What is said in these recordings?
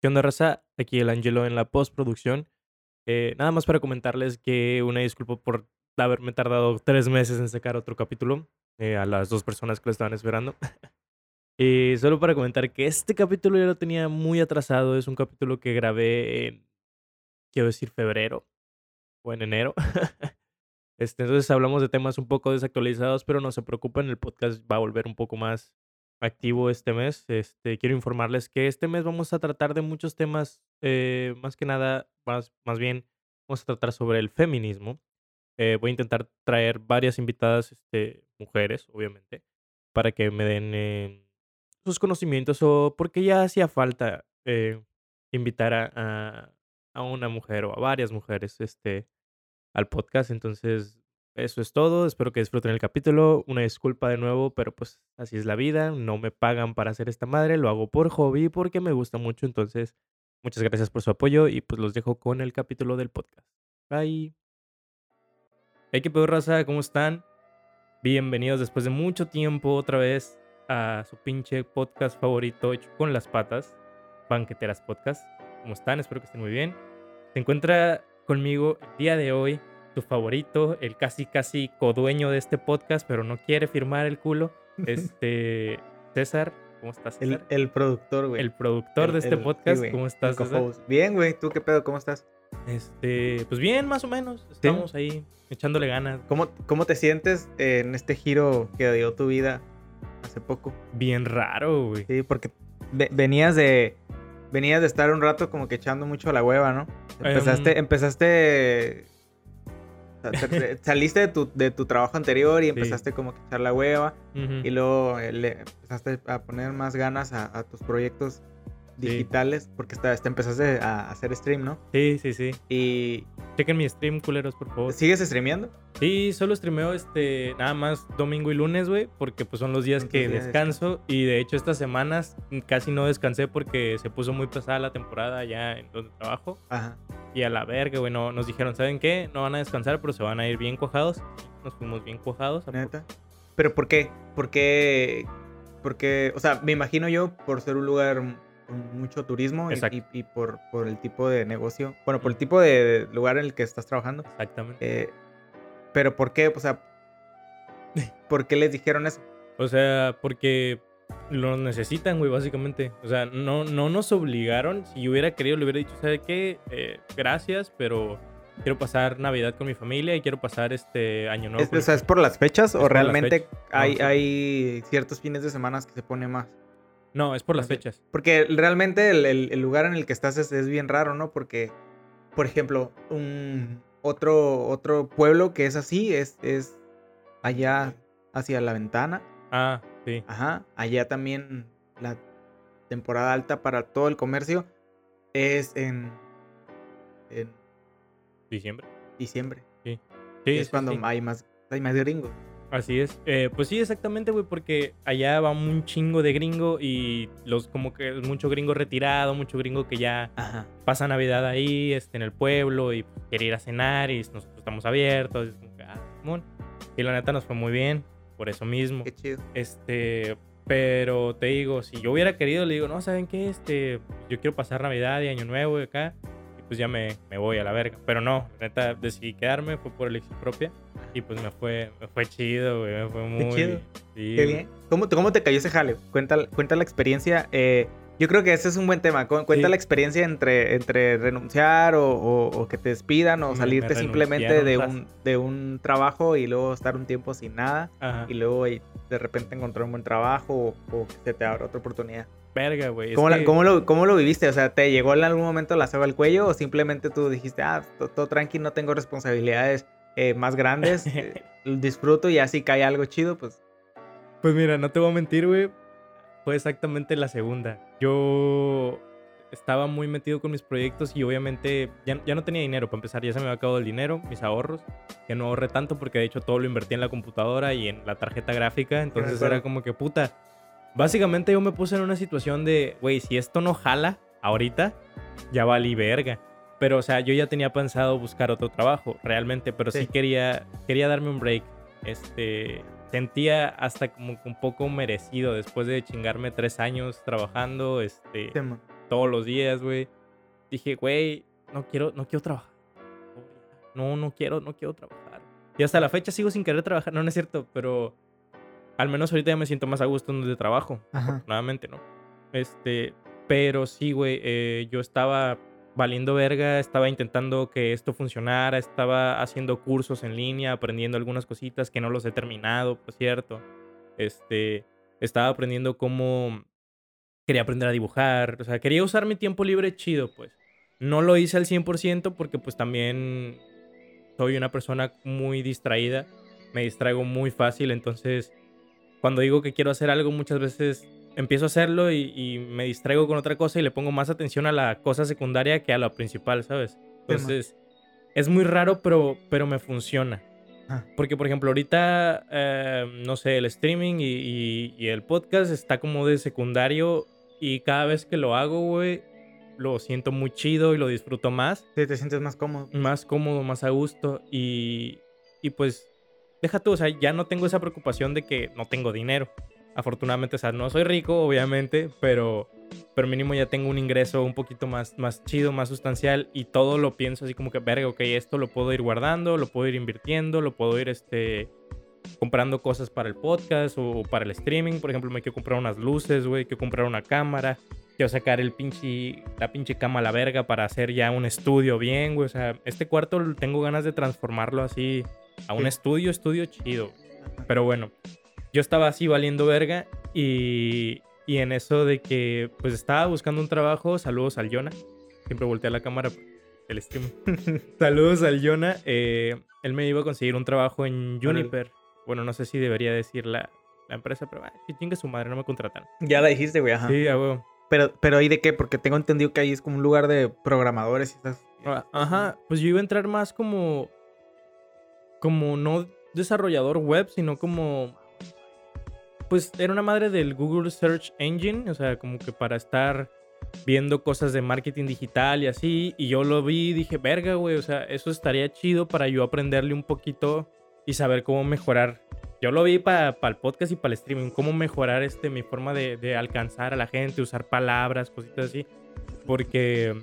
¿Qué onda, raza? Aquí el Angelo en la postproducción. Eh, nada más para comentarles que una disculpa por haberme tardado tres meses en sacar otro capítulo eh, a las dos personas que lo estaban esperando. y solo para comentar que este capítulo ya lo tenía muy atrasado. Es un capítulo que grabé en, quiero decir, febrero o en enero. este, entonces hablamos de temas un poco desactualizados, pero no se preocupen, el podcast va a volver un poco más activo este mes. Este, quiero informarles que este mes vamos a tratar de muchos temas, eh, más que nada, más, más bien vamos a tratar sobre el feminismo. Eh, voy a intentar traer varias invitadas, este, mujeres, obviamente, para que me den eh, sus conocimientos o porque ya hacía falta invitar a, a, a, una mujer o a varias mujeres este, al podcast. Entonces eso es todo. Espero que disfruten el capítulo. Una disculpa de nuevo, pero pues así es la vida. No me pagan para hacer esta madre. Lo hago por hobby porque me gusta mucho. Entonces, muchas gracias por su apoyo y pues los dejo con el capítulo del podcast. Bye. Hey, qué pedo, raza. ¿Cómo están? Bienvenidos después de mucho tiempo otra vez a su pinche podcast favorito hecho con las patas. Banqueteras Podcast. ¿Cómo están? Espero que estén muy bien. Se encuentra conmigo el día de hoy favorito, el casi casi codueño de este podcast, pero no quiere firmar el culo. Este, César, ¿cómo estás? El, el, productor, güey. El productor de este podcast, ¿cómo estás? Bien, güey, ¿tú qué pedo? ¿Cómo estás? Este, pues bien, más o menos. Estamos ahí echándole ganas. ¿Cómo, ¿Cómo te sientes en este giro que dio tu vida hace poco? Bien raro, güey. Sí, porque venías de venías de estar un rato como que echando mucho la hueva, ¿no? Empezaste, em, empezaste saliste de tu, de tu trabajo anterior y empezaste como a echar la hueva y luego eh, le empezaste a poner más ganas a tus proyectos digitales, porque está, empezaste a hacer stream, ¿no? Sí, sí, sí. Y... Chequen mi stream, culeros, por favor. ¿Sigues streameando? Sí, solo streameo este, nada más domingo y lunes, güey, porque pues son los días que descanso. Y de hecho estas semanas casi no descansé porque se puso muy pesada la temporada ya en donde trabajo. Ajá. Y a la verga, güey, nos dijeron, ¿saben qué? No van a descansar, pero se van a ir bien cuajados. Nos fuimos bien cuajados. ¿Neta? ¿Pero por qué? ¿Por qué? Porque, o sea, me imagino yo, por ser un lugar mucho turismo y, por, por, el tipo de negocio, bueno, por el tipo de lugar en el que estás trabajando. Exactamente. Eh, pero ¿por qué? O sea, ¿por qué les dijeron eso? O sea, porque lo necesitan, güey, básicamente. O sea, no, no nos obligaron. Si yo hubiera querido, le hubiera dicho, ¿sabe qué? Eh, gracias, pero quiero pasar Navidad con mi familia y quiero pasar este año nuevo. o sea, ¿es por las fechas o realmente hay, hay ciertos fines de semana que se pone más? No, es por las fechas. Porque realmente el, lugar en el que estás es, bien raro, ¿no? Porque, por ejemplo, un otro, otro pueblo que es así es, es allá hacia la ventana. Ah, sí. Ajá. Allá también la temporada alta para todo el comercio es en. en diciembre. Diciembre. Sí. sí es cuando hay más hay más gringos. Así es. Eh, pues sí, exactamente, güey, porque allá va un chingo de gringo y los como que mucho gringo retirado, mucho gringo que ya pasa Navidad ahí, este, en el pueblo y quiere ir a cenar y nosotros estamos abiertos. Y, ah, y la neta nos fue muy bien, por eso mismo. Qué chido. Este, pero te digo, si yo hubiera querido, le digo, no, ¿saben qué? Este, yo quiero pasar Navidad y Año Nuevo y acá pues ya me, me, voy a la verga. Pero no, neta, decidí quedarme, fue por elección propia. Y pues me fue, me fue chido, güey, me fue muy... chido. Qué bien. ¿Cómo, ¿Cómo, te cayó ese jale? Cuenta, cuenta la experiencia. Eh, yo creo que ese es un buen tema. Cuenta la experiencia entre, entre renunciar o, o, que te despidan o salirte simplemente de un, de un trabajo y luego estar un tiempo sin nada. Y luego de repente encontrar un buen trabajo o, o que se te abra otra oportunidad. Verga, güey. ¿Cómo, lo, ¿Cómo, lo, viviste? O sea, ¿te llegó en algún momento la soga al cuello o simplemente tú dijiste, ah, todo, tranqui, no tengo responsabilidades eh, más grandes, eh, disfruto y así cae algo chido, pues... Pues mira, no te voy a mentir, güey. Fue exactamente la segunda. Yo estaba muy metido con mis proyectos y obviamente ya, ya no tenía dinero para empezar, ya se me había acabado el dinero, mis ahorros, que no ahorré tanto porque de hecho todo lo invertí en la computadora y en la tarjeta gráfica, entonces era como que puta, Básicamente yo me puse en una situación de, güey, si esto no jala ahorita, ya valí verga. Pero, o sea, yo ya tenía pensado buscar otro trabajo, realmente, pero sí, quería, quería darme un break. Este, sentía hasta como un poco merecido después de chingarme tres años trabajando, este, todos los días, güey. Dije, güey, no quiero, no quiero trabajar. No, no quiero, no quiero trabajar. Y hasta la fecha sigo sin querer trabajar. No, no es cierto, pero al menos ahorita ya me siento más a gusto en donde trabajo. Afortunadamente, ¿no? Este, pero sí, güey, eh, yo estaba valiendo verga, estaba intentando que esto funcionara, estaba haciendo cursos en línea, aprendiendo algunas cositas que no los he terminado, por cierto. Este, estaba aprendiendo cómo quería aprender a dibujar, o sea, quería usar mi tiempo libre chido, pues. No lo hice al 100% porque pues también soy una persona muy distraída, me distraigo muy fácil, entonces cuando digo que quiero hacer algo muchas veces empiezo a hacerlo y, me distraigo con otra cosa y le pongo más atención a la cosa secundaria que a la principal, ¿sabes? Entonces, es muy raro, pero, pero me funciona. Ah. Porque, por ejemplo, ahorita, eh, no sé, el streaming y, y, el podcast está como de secundario y cada vez que lo hago, güey, lo siento muy chido y lo disfruto más. Sí, te sientes más cómodo. Más cómodo, más a gusto y, y pues, deja tú, o sea, ya no tengo esa preocupación de que no tengo dinero. Afortunadamente, o sea, no soy rico, obviamente, pero, pero mínimo ya tengo un ingreso un poquito más, más chido, más sustancial y todo lo pienso así como que, verga, ok, esto lo puedo ir guardando, lo puedo ir invirtiendo, lo puedo ir, este, comprando cosas para el podcast o para el streaming. Por ejemplo, me quiero comprar unas luces, güey, quiero comprar una cámara, quiero sacar el pinche, la pinche cama a la verga para hacer ya un estudio bien, güey. O sea, este cuarto tengo ganas de transformarlo así a un estudio, estudio chido. Pero bueno, yo estaba así valiendo verga y, y en eso de que pues estaba buscando un trabajo, saludos al Yona, siempre volteé a la cámara el stream. saludos al Yona, eh, él me iba a conseguir un trabajo en Juniper. Bueno, no sé si debería decir la, la empresa, pero ay, que chingue su madre, no me contratan. Ya la dijiste, güey, ajá. Sí, a huevo. Pero, pero ¿y de qué? Porque tengo entendido que ahí es como un lugar de programadores y esas... Ah, ajá, pues yo iba a entrar más como... Como no desarrollador web, sino como pues era una madre del Google Search Engine, o sea, como que para estar viendo cosas de marketing digital y así, y yo lo vi y dije, verga, güey, o sea, eso estaría chido para yo aprenderle un poquito y saber cómo mejorar. Yo lo vi para el podcast y para el streaming, cómo mejorar este, mi forma de, alcanzar a la gente, usar palabras, cositas así, porque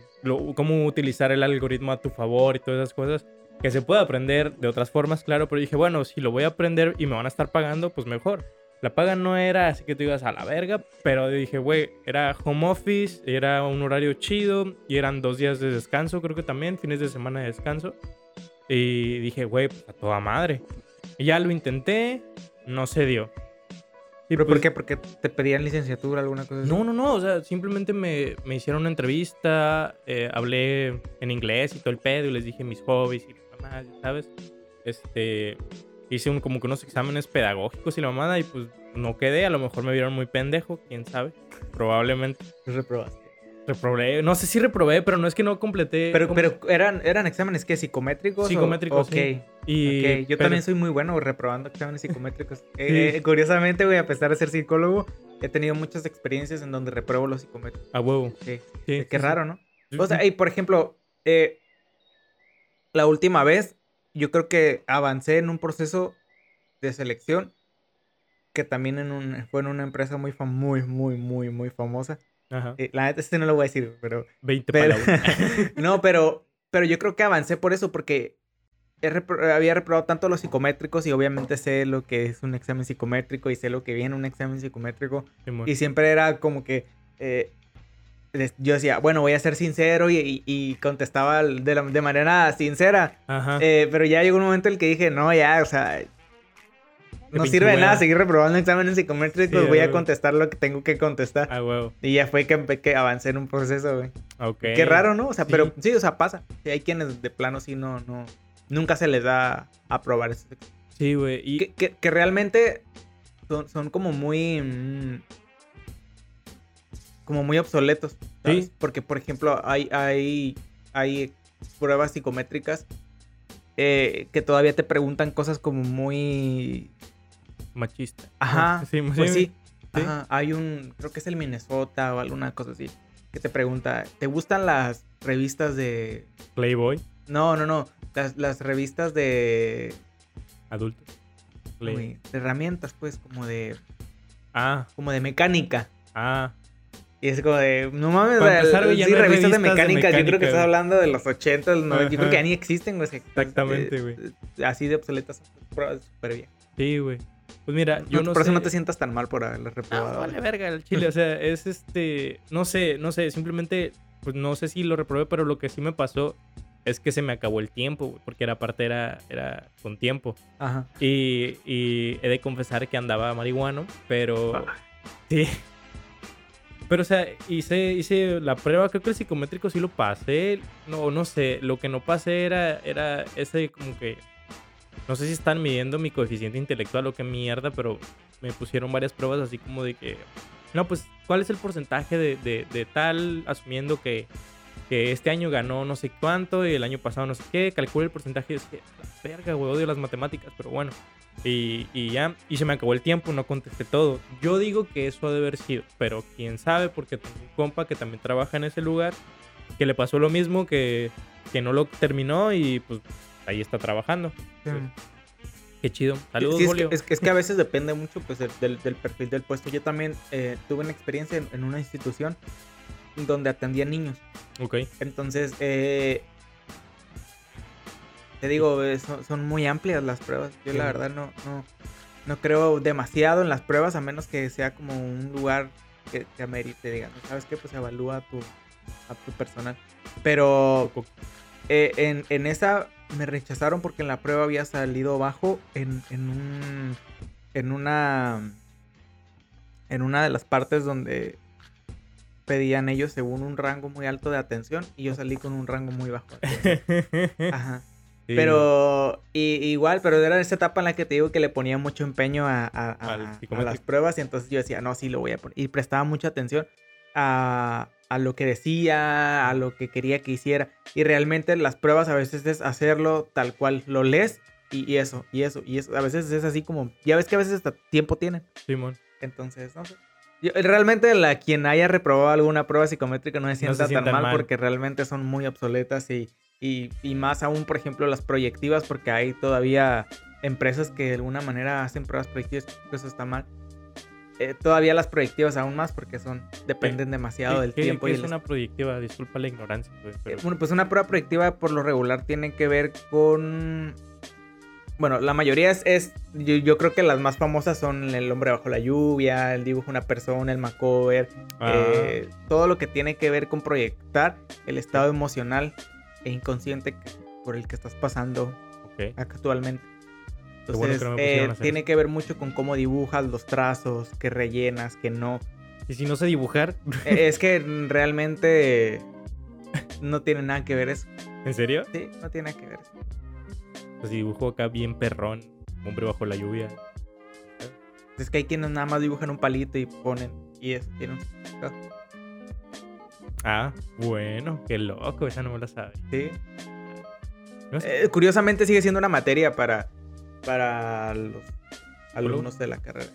cómo utilizar el algoritmo a tu favor y todas esas cosas que se puede aprender de otras formas, claro, pero dije, bueno, si lo voy a aprender y me van a estar pagando, pues mejor. La paga no era así que tú ibas a la verga, pero dije, güey, era home office, era un horario chido y eran dos días de descanso, creo que también, fines de semana de descanso. Y dije, güey, pues, a toda madre. Y ya lo intenté, no se dio. ¿Pero por pues qué? ¿Porque te pedían licenciatura, alguna cosa así? No, no, no. O sea, simplemente me, me hicieron una entrevista, eh, hablé en inglés y todo el pedo y les dije mis hobbies y ¿sabes? Este hice un, como que unos exámenes pedagógicos y la mamada y pues no quedé. A lo mejor me vieron muy pendejo, quién sabe. Probablemente. Reprobaste. Reprobé. No sé si reprobé, pero no es que no completé. Pero, pero eran, eran exámenes que psicométricos. Psicométricos. Ok. Y, Yo también soy muy bueno reprobando exámenes psicométricos. Eh, curiosamente, güey, a pesar de ser psicólogo, he tenido muchas experiencias en donde repruebo los psicométricos. A huevo. Sí. Qué raro, ¿no? O sea, y por ejemplo, eh, la última vez yo creo que avancé en un proceso de selección que también en un, fue en una empresa muy, muy, muy, muy, muy famosa. Ajá. Eh, la neta, este no lo voy a decir, pero... 20 pero, No, pero, pero yo creo que avancé por eso, porque había reprobado tanto los psicométricos y obviamente sé lo que es un examen psicométrico y sé lo que viene un examen psicométrico. y siempre era como que... Eh, yo decía, bueno, voy a ser sincero y, contestaba de, de, manera sincera. Eh, pero ya llegó un momento en el que dije, no, ya, o sea, no sirve de nada seguir reprobando exámenes psicométricos, voy a contestar lo que tengo que contestar. Ah, huevo. Y ya fue que, que avancé en un proceso, güey. Ok. Qué raro, ¿no? O sea, pero sí, o sea, pasa. hay quienes de plano sí no, no, nunca se les da a probar eso. Sí, güey. Y... Que, que, realmente son, son como muy... Mm, como muy obsoletos. ¿sabes? Porque, por ejemplo, hay, hay, hay pruebas psicométricas eh, que todavía te preguntan cosas como muy... Machista. Ajá. Sí, pues sí. Ajá. Hay un, creo que es el Minnesota o alguna cosa así, que te pregunta, ¿te gustan las revistas de... Playboy? No, no, no. Las, las revistas de... Adultos. De herramientas, pues, como de... Ah. Como de mecánica. Ah. Y es como de, no mames, empezar, sí, revistas, revistas de, mecánica, Yo creo que estás hablando de los 80, los 90. Yo creo que ya ni existen, güey. Exactamente, güey. Así de obsoletas, súper bien. Sí, güey. Pues mira, yo no, Por eso no te sientas tan mal por haberle reprobado. No, vale verga el chile. O sea, es este. No sé, no sé. Simplemente, pues no sé si lo reprobé, pero lo que sí me pasó es que se me acabó el tiempo, güey. Porque la parte era, era con tiempo. Ajá. Y, y he de confesar que andaba marihuano, pero. Ah. Sí. Pero, o sea, hice, hice la prueba, creo que el psicométrico sí lo pasé. No, no sé, lo que no pasé era, era ese como que... No sé si están midiendo mi coeficiente intelectual o qué mierda, pero me pusieron varias pruebas así como de que... No, pues, ¿cuál es el porcentaje de, de, tal, asumiendo que, que este año ganó no sé cuánto y el año pasado no sé qué? Calcula el porcentaje y es que, verga, güey, odio las matemáticas, pero bueno. Y, ya, y se me acabó el tiempo, no contesté todo. Yo digo que eso ha de haber sido, pero quién sabe, porque tengo un compa que también trabaja en ese lugar, que le pasó lo mismo, que, que no lo terminó y pues ahí está trabajando. Qué chido. Saludos, Julio. es, que, es, que, a veces depende mucho pues, del, del, perfil del puesto. Yo también eh, tuve una experiencia en, una institución donde atendía niños. Ok. Entonces, eh, te digo, eh, son, muy amplias las pruebas. Yo la verdad no, no, no creo demasiado en las pruebas, a menos que sea como un lugar que, que amerite, digamos. ¿Sabes qué? Pues evalúa a tu, a tu personal. Pero eh, en, en, esa me rechazaron porque en la prueba había salido bajo en, en un. En una. En una de las partes donde pedían ellos según un rango muy alto de atención y yo salí con un rango muy bajo. Ajá. Pero igual, pero era esa etapa en la que te digo que le ponía mucho empeño a, las pruebas y entonces yo decía, no, sí lo voy a poner. Y prestaba mucha atención a, lo que decía, a lo que quería que hiciera. Y realmente las pruebas a veces es hacerlo tal cual lo lees y, eso, y eso, y eso. A veces es así como, ya ves que a veces hasta tiempo tienen. Simón. Entonces, no sé. realmente la, quien haya reprobado alguna prueba psicométrica no se sienta tan mal, porque realmente son muy obsoletas y y, más aún, por ejemplo, las proyectivas, porque hay todavía empresas que de alguna manera hacen pruebas proyectivas, eso está mal. Eh, todavía las proyectivas aún más porque son dependen demasiado del tiempo. ¿qué y es una proyectiva? Disculpa la ignorancia. Pues, eh, bueno, pues una prueba proyectiva por lo regular tiene que ver con... Bueno, la mayoría es... yo, creo que las más famosas son el hombre bajo la lluvia, el dibujo de una persona, el macover, ah. eh, todo lo que tiene que ver con proyectar el estado emocional e inconsciente por el que estás pasando actualmente. Entonces, eh, tiene que ver mucho con cómo dibujas los trazos, que rellenas, que no. ¿Y si no sé dibujar? E, es que realmente no tiene nada que ver eso. ¿En serio? Sí, no tiene nada que ver eso. Pues dibujo acá bien perrón, hombre bajo la lluvia. Es que hay quienes nada más dibujan un palito y ponen y eso tiene un... Ah, bueno, qué loco, esa no me la sabía. Sí. Eh, curiosamente sigue siendo una materia para, para los alumnos de la carrera.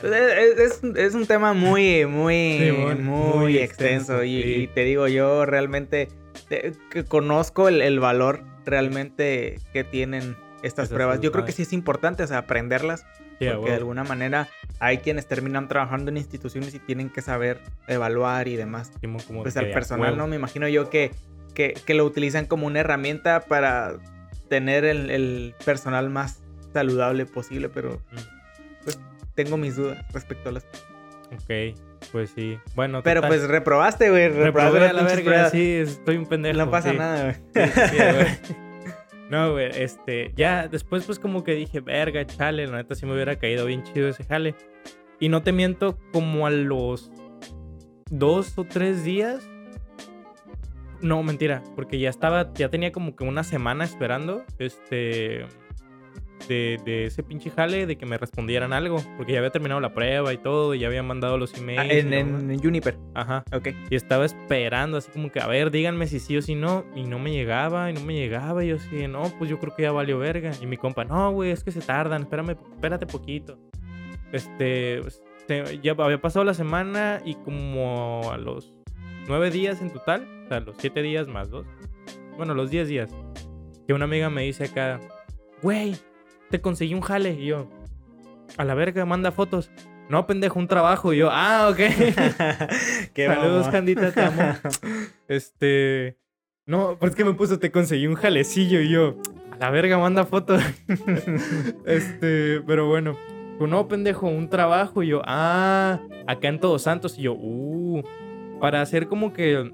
Pues, es, un tema muy, muy, muy, extenso. Y, te digo, yo realmente que conozco el, valor realmente que tienen estas pruebas. Yo creo que sí es importante, aprenderlas porque de alguna manera hay quienes terminan trabajando en instituciones y tienen que saber evaluar y demás. pues al personal, ¿no? Me imagino yo que, que, lo utilizan como una herramienta para tener el, personal más saludable posible, pero pues tengo mis dudas respecto a las... Ok, pues sí. Bueno, Pero pues reprobaste, güey. Reprobaste a la verga, sí, estoy un pendejo. No pasa nada, güey. No, güey, este, ya después pues como que dije, verga, chale, la neta sí me hubiera caído bien chido ese jale. Y no te miento, como a los dos o tres días. No, mentira, porque ya estaba, ya tenía como que una semana esperando, este, de, ese pinche jale de que me respondieran algo, porque ya había terminado la prueba y todo, y ya había mandado los ah, emails. en, en, Juniper. Ajá. Ok. Y estaba esperando, así como que, a ver, díganme si sí o si no, y no me llegaba, y no me llegaba, y yo así, no, pues yo creo que ya valió verga. Y mi compa, no, güey, es que se tardan, espérame, espérate poquito. Este, pues, ya había pasado la semana y como a los nueve días en total, o sea, los siete días más dos, bueno, los diez días, que una amiga me dice acá, güey, te conseguí un jale. Y yo, a la verga, manda fotos. no, pendejo, un trabajo. Y yo, ah, ok. Saludos, Candita, te amo. este, no, pues que me puso, te conseguí un jalecillo. Y yo, a la verga, manda foto. este, pero bueno. No, pendejo, un trabajo. Y yo, ah, acá en Todos Santos. Y yo, uh, para hacer como que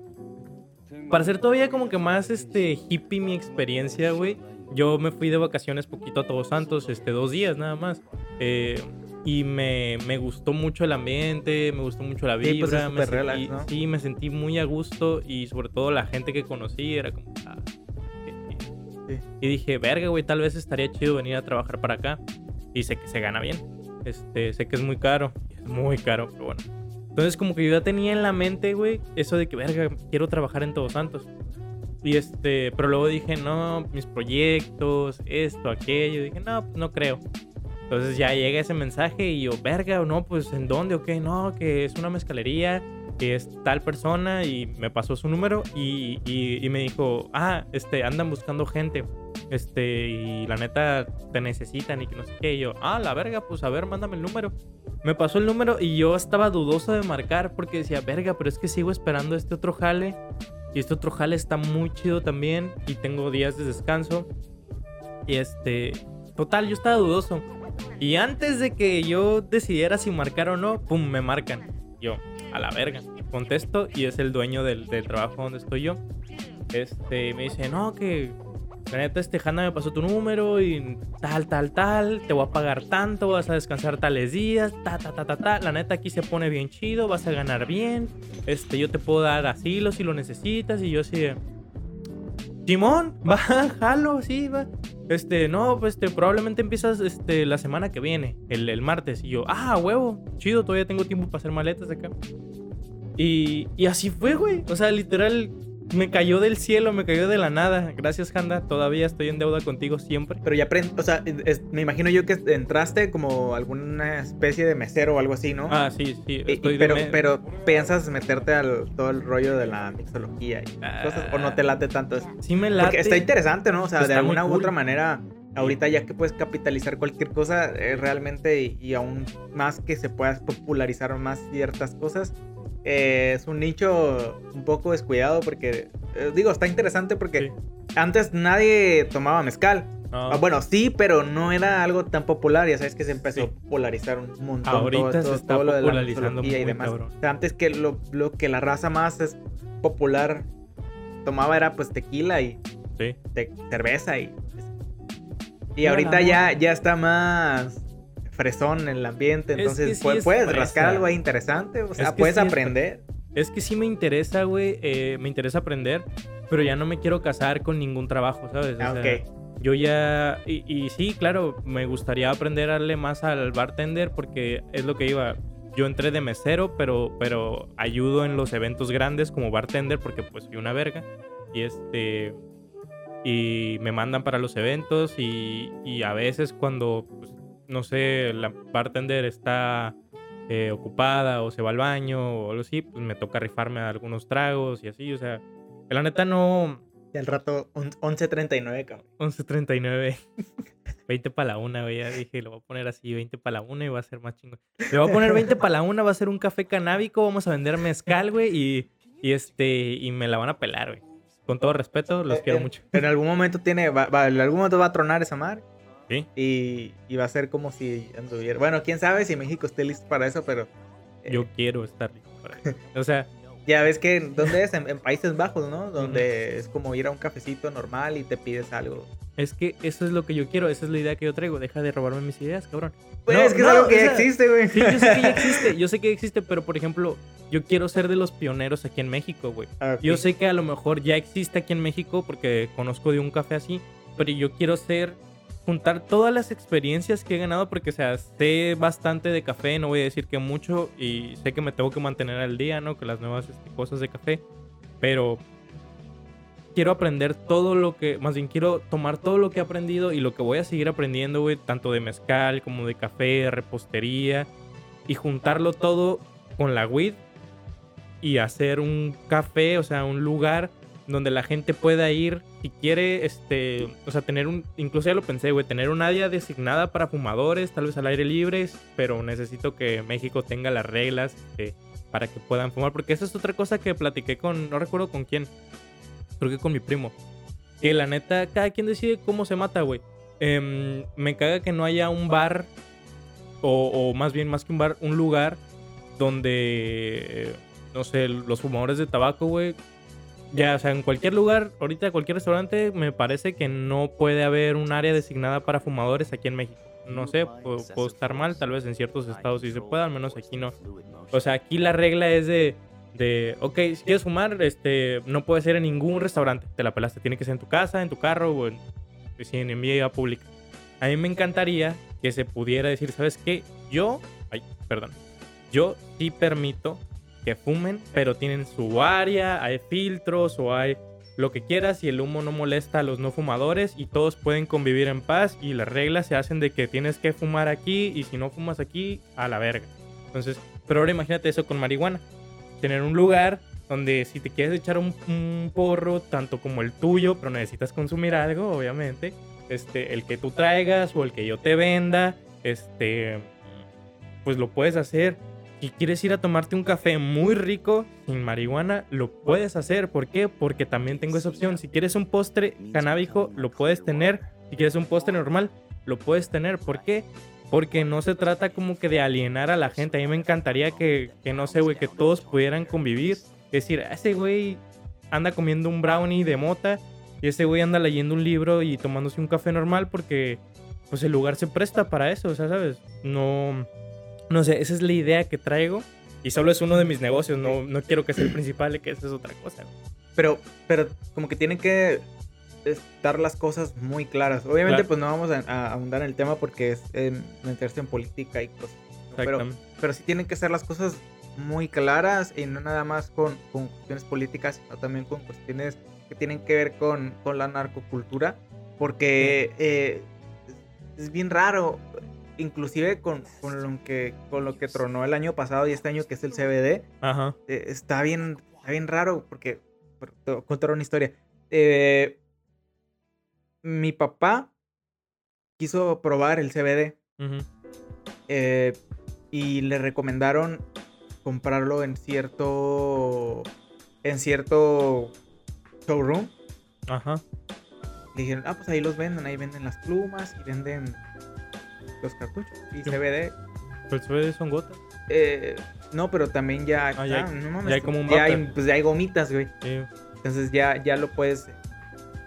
para hacer todavía como que más este hippie mi experiencia, güey. Yo me fui de vacaciones poquito a Todos Santos, este, dos días nada más. Eh, y me, me, gustó mucho el ambiente, me gustó mucho la vibra. Sí, pues me sentí, sí, me sentí muy a gusto y sobre todo la gente que conocí era como... Ah, y dije, verga, güey, tal vez estaría chido venir a trabajar para acá. Y sé que se gana bien. Este, sé que es muy caro. Es muy caro, pero bueno. Entonces como que yo ya tenía en la mente, güey, eso de que, verga, quiero trabajar en Todos Santos. Y este, pero luego dije, no, mis proyectos, esto, aquello. Dije, no, pues no creo. Entonces ya llega ese mensaje y yo, verga, o no, pues en dónde, o qué, no, que es una mezcalería, que es tal persona y me pasó su número y, y, me dijo, ah, este, andan buscando gente, este, y la neta te necesitan y que no sé qué. Y yo, ah, la verga, pues a ver, mándame el número. Me pasó el número y yo estaba dudoso de marcar porque decía, verga, pero es que sigo esperando este otro jale. Y este otro jale está muy chido también y tengo días de descanso. Y este, total, yo estaba dudoso. Y antes de que yo decidiera si marcar o no, pum, me marcan. Yo, a la verga. Contesto y es el dueño del, del trabajo donde estoy yo. Este, me dice, no, que la neta, este Hanna me pasó tu número y tal, tal, tal, te voy a pagar tanto, vas a descansar tales días, ta, ta, ta, ta, ta. La neta aquí se pone bien chido, vas a ganar bien. Este, yo te puedo dar asilo si lo necesitas. Y yo así. Simón, va, jalo, sí, va. Este, no, pues este, probablemente empiezas este, la semana que viene, el, el martes. Y yo, ah, huevo, chido, todavía tengo tiempo para hacer maletas acá. Y, y así fue, güey. O sea, literal, me cayó del cielo, me cayó de la nada. Gracias, Handa. Todavía estoy en deuda contigo siempre. Pero ya aprendí, o sea, me imagino yo que entraste como alguna especie de mesero o algo así, ¿no? Ah, sí, sí. pero, pero piensas meterte al todo el rollo de la mixología y cosas, o no te late tanto eso. Sí me late. Porque está interesante, ¿no? O sea, de alguna u otra manera, ahorita ya que puedes capitalizar cualquier cosa, eh, realmente, y, y aún más que se pueda popularizar más ciertas cosas, eh, es un nicho un poco descuidado porque, eh, digo, está interesante porque antes nadie tomaba mezcal. Ah, bueno, sí, pero no era algo tan popular. Ya sabes que se empezó a popularizar un montón. Ahorita se está popularizando y demás. antes que lo, que la raza más es popular tomaba era pues tequila y cerveza y... Y ahorita ya, ya está más fresón en el ambiente, entonces puedes, rascar algo ahí interesante, o sea, puedes aprender. Es que sí me interesa, güey, eh, me interesa aprender, pero ya no me quiero casar con ningún trabajo, ¿sabes? Ah, yo ya, y, sí, claro, me gustaría aprender a darle más al bartender porque es lo que iba. Yo entré de mesero, pero, pero ayudo en los eventos grandes como bartender porque pues soy una verga. Y este, y me mandan para los eventos y, y a veces cuando pues, no sé, la bartender está eh, ocupada o se va al baño o algo así, pues me toca rifarme algunos tragos y así, o sea, la neta no... Y al rato 11.39, cabrón. 11.39. 20 para la una, güey. Ya dije, lo voy a poner así, 20 para la una y va a ser más chingón. Le voy a poner 20 para la una, va a ser un café canábico, vamos a vender mezcal, güey, y, y, este, y me la van a pelar, güey. Con todo respeto, los eh, quiero mucho. En algún momento tiene, va, en algún momento va a tronar esa Y, va a ser como si anduviera. Bueno, quién sabe si México esté listo para eso, pero. Eh, Yo quiero estar listo para eso. O sea. ya ves que, ¿dónde es? En, Países Bajos, ¿no? Donde es como ir a un cafecito normal y te pides algo. Es que eso es lo que yo quiero, esa es la idea que yo traigo. Deja de robarme mis ideas, cabrón. Pues es que es algo que ya existe, güey. Sí, yo sé que ya existe, yo sé que existe, pero por ejemplo, yo quiero ser de los pioneros aquí en México, güey. Ah, yo sé que a lo mejor ya existe aquí en México porque conozco de un café así, pero yo quiero ser juntar todas las experiencias que he ganado porque, sea, sé bastante de café, no voy a decir que mucho y sé que me tengo que mantener al día, ¿no? Con las nuevas este, cosas de café, pero quiero aprender todo lo que, más bien quiero tomar todo lo que he aprendido y lo que voy a seguir aprendiendo, güey, tanto de mezcal como de café, repostería y juntarlo todo con la weed y hacer un café, o sea, un lugar donde la gente pueda ir si quiere, este, o sea, tener un, incluso ya lo pensé, güey, tener un área designada para fumadores, tal vez al aire libre, pero necesito que México tenga las reglas este, para que puedan fumar, porque esa es otra cosa que platiqué con, no recuerdo con quién, creo que con mi primo, que la neta, cada quien decide cómo se mata, güey. Em, me caga que no haya un bar, o, o más bien, más que un bar, un lugar donde, no sé, los fumadores de tabaco, güey, ya, o sea, en cualquier lugar, ahorita cualquier restaurante, me parece que no puede haber un área designada para fumadores aquí en México. No sé, puedo, estar mal, tal vez en ciertos estados sí se pueda, al menos aquí no. O sea, aquí la regla es de, de, ok, si quieres fumar, este, no puede ser en ningún restaurante, te la pelaste, tiene que ser en tu casa, en tu carro o en, en, en vía pública. A mí me encantaría que se pudiera decir, ¿sabes qué? Yo, ay, perdón, yo sí permito que fumen, pero tienen su área, hay filtros o hay lo que quieras y el humo no molesta a los no fumadores y todos pueden convivir en paz y las reglas se hacen de que tienes que fumar aquí y si no fumas aquí, a la verga. Entonces, pero ahora imagínate eso con marihuana. Tener un lugar donde si te quieres echar un, un porro, tanto como el tuyo, pero necesitas consumir algo, obviamente, este, el que tú traigas o el que yo te venda, este, pues lo puedes hacer y quieres ir a tomarte un café muy rico sin marihuana, lo puedes hacer. ¿Por qué? Porque también tengo esa opción. Si quieres un postre canábico, lo puedes tener. Si quieres un postre normal, lo puedes tener. ¿Por qué? Porque no se trata como que de alienar a la gente. A mí me encantaría que, que no sé, güey, que todos pudieran convivir. Es decir, ese güey anda comiendo un brownie de mota y ese güey anda leyendo un libro y tomándose un café normal porque pues el lugar se presta para eso, o sea, ¿sabes? No no sé, esa es la idea que traigo. Y solo es uno de mis negocios, no, no quiero que sea el principal, que esa es otra cosa. Pero, pero como que tienen que estar las cosas muy claras. Obviamente, pues no vamos a, ahondar en el tema porque es meterse en política y cosas. Pero, pero sí tienen que ser las cosas muy claras y no nada más con, con cuestiones políticas, sino también con cuestiones que tienen que ver con, con la narcocultura. Porque eh, es bien raro inclusive con, con, lo que, con lo que tronó el año pasado y este año que es el CBD, Ajá. Eh, está, bien, bien raro porque, contar una historia. Eh, mi papá quiso probar el CBD eh, y le recomendaron comprarlo en cierto en cierto showroom. Ajá. Le dijeron, ah, pues ahí los venden, ahí venden las plumas y venden los cartuchos. Y CBD. ¿Pero CBD son gotas? Eh, no, pero también ya. Ah, ya, ya hay como un ya hay, pues ya hay gomitas, güey. Entonces ya, ya lo puedes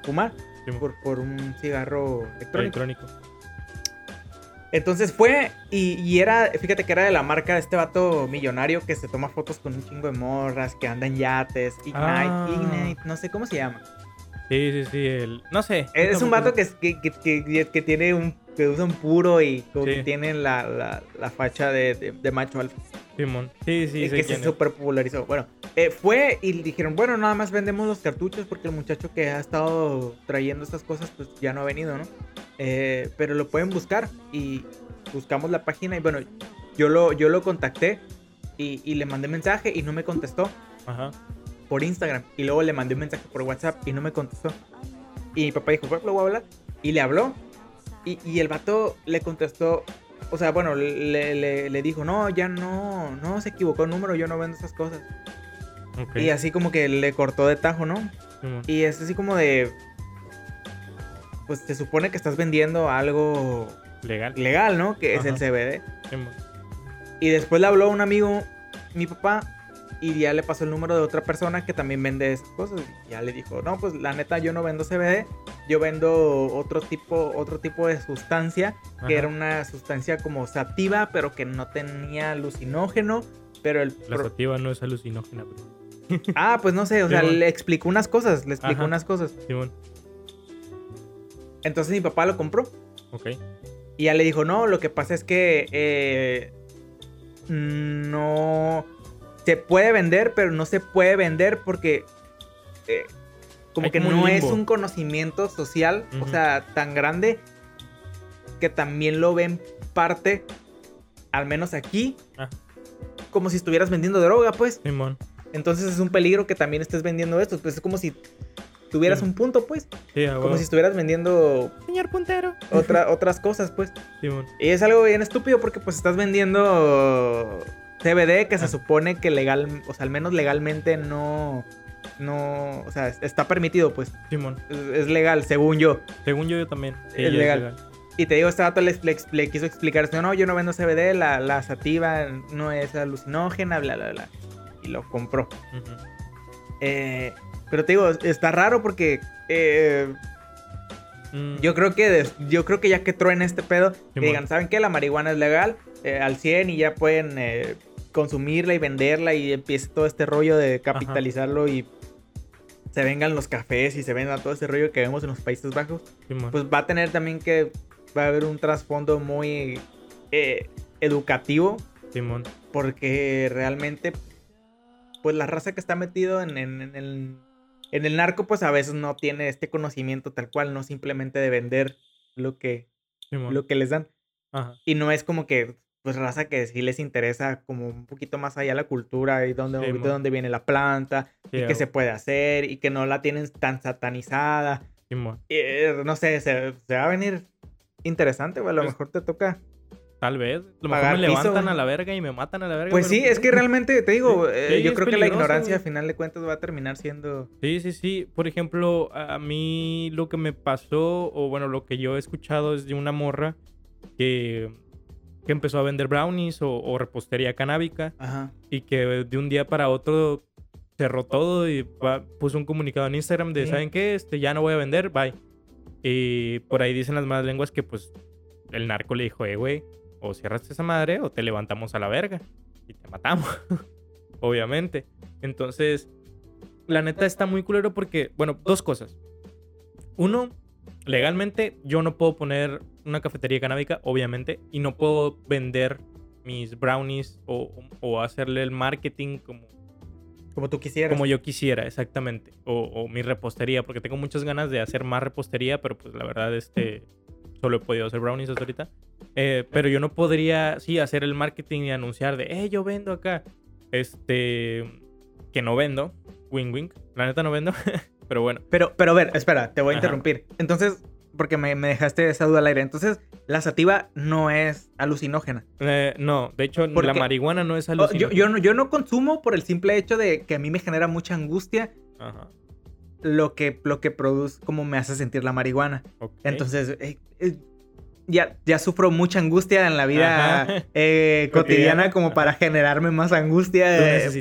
fumar por, por, un cigarro electrónico. Entonces fue y, y, era, fíjate que era de la marca de este vato millonario que se toma fotos con un chingo de morras, que anda en yates, Ignite, ah. Ignite, no sé cómo se llama. Sí, sí, sí, el, no sé. Es un vato que, que, que, que, tiene un que usan puro y como que tienen la, la, la facha de, de, macho alfa. Simón. Sí, sí, sí. Que se súper popularizó. Bueno, eh, fue y dijeron, bueno, nada más vendemos los cartuchos porque el muchacho que ha estado trayendo estas cosas, pues ya no ha venido, ¿no? Eh, pero lo pueden buscar y buscamos la página y bueno, yo lo, yo lo contacté y, y le mandé mensaje y no me contestó. Ajá. Por Instagram. Y luego le mandé un mensaje por WhatsApp y no me contestó. Y mi papá dijo, pues lo voy a hablar. Y le habló y, el vato le contestó, o sea, bueno, le, le, dijo, no, ya no, no, se equivocó el número, yo no vendo esas cosas. Y así como que le cortó de tajo, ¿no? Y es así como de, pues se supone que estás vendiendo algo legal, legal ¿no? Que es el CBD. y después le habló un amigo, mi papá, y ya le pasó el número de otra persona que también vende esas cosas. Y ya le dijo, no, pues la neta yo no vendo CBD, yo vendo otro tipo, otro tipo de sustancia, que era una sustancia como sativa, pero que no tenía alucinógeno. Pero el la sativa no es alucinógena, Ah, pues no sé, o sea, le explicó unas cosas, le explicó unas cosas. Entonces mi papá lo compró. Ok. Y ya le dijo, no, lo que pasa es que eh, no se puede vender, pero no se puede vender porque eh, como que no es un conocimiento social, o sea, tan grande que también lo ven parte, al menos aquí, ah. como si estuvieras vendiendo droga, pues. Simón. Entonces es un peligro que también estés vendiendo esto. Pues es como si tuvieras un punto, pues. Sí, como si estuvieras vendiendo. Señor puntero. Otra, otras cosas, pues. Sí, y es algo bien estúpido porque, pues, estás vendiendo CBD que se ah. supone que legal, o sea, al menos legalmente no no, o sea, está permitido, pues. Simón. Es, legal, según yo. Según yo, yo también. es, legal. Y te digo, este dato le, quiso explicar, no, no, yo no vendo CBD, la, la sativa no es alucinógena, bla, bla, bla. Y lo compró. Eh, pero te digo, está raro porque eh, mm. yo creo que yo creo que ya que truena este pedo, digan, ¿saben qué? La marihuana es legal eh, al 100 y ya pueden consumirla y venderla y empiece todo este rollo de capitalizarlo y se vengan los cafés y se venda todo ese rollo que vemos en los Países Bajos, pues va a tener también que, va a haber un trasfondo muy eh, educativo. Simón. Porque realmente, pues la raza que está metido en, en, el, en el narco, pues a veces no tiene este conocimiento tal cual, no simplemente de vender lo que, lo que les dan. Y no es como que pues raza que sí les interesa como un poquito más allá la cultura y dónde, de dónde viene la planta y qué se puede hacer y que no la tienen tan satanizada. Eh, no sé, se, va a venir interesante, güey. A lo pues mejor te toca. Tal vez. A lo mejor me levantan a la verga y me matan a la verga. Pues sí, es que realmente, te digo, eh, yo creo que la ignorancia al final de cuentas va a terminar siendo... Sí, sí, sí. Por ejemplo, a mí lo que me pasó, o bueno, lo que yo he escuchado es de una morra que que empezó a vender brownies o, repostería canábica y que de un día para otro cerró todo y puso un comunicado en Instagram de, ¿saben qué? Este, ya no voy a vender, bye. Y por ahí dicen las malas lenguas que pues el narco le dijo, eh, güey, o cierras esa madre o te levantamos a la verga y te matamos, obviamente. Entonces, la neta está muy culero porque, bueno, dos cosas. Uno, legalmente yo no puedo poner una cafetería canábica, obviamente, y no puedo vender mis brownies o, hacerle el marketing como... Como tú quisieras. Como yo quisiera, exactamente. O, mi repostería, porque tengo muchas ganas de hacer más repostería, pero pues la verdad, este, solo he podido hacer brownies hasta ahorita. Eh, pero yo no podría, sí, hacer el marketing y anunciar de, eh, yo vendo acá. Este, que no vendo. Wing wing. La neta no vendo. pero bueno. Pero, pero a ver, espera, te voy a interrumpir. Entonces, porque me, dejaste esa duda al aire. Entonces, la sativa no es alucinógena. Eh, no, de hecho, la marihuana no es alucinógena. Yo, yo, no, consumo por el simple hecho de que a mí me genera mucha angustia. Lo que, lo que produce, como me hace sentir la marihuana. Entonces, eh, eh, ya, ya sufro mucha angustia en la vida cotidiana como para generarme más angustia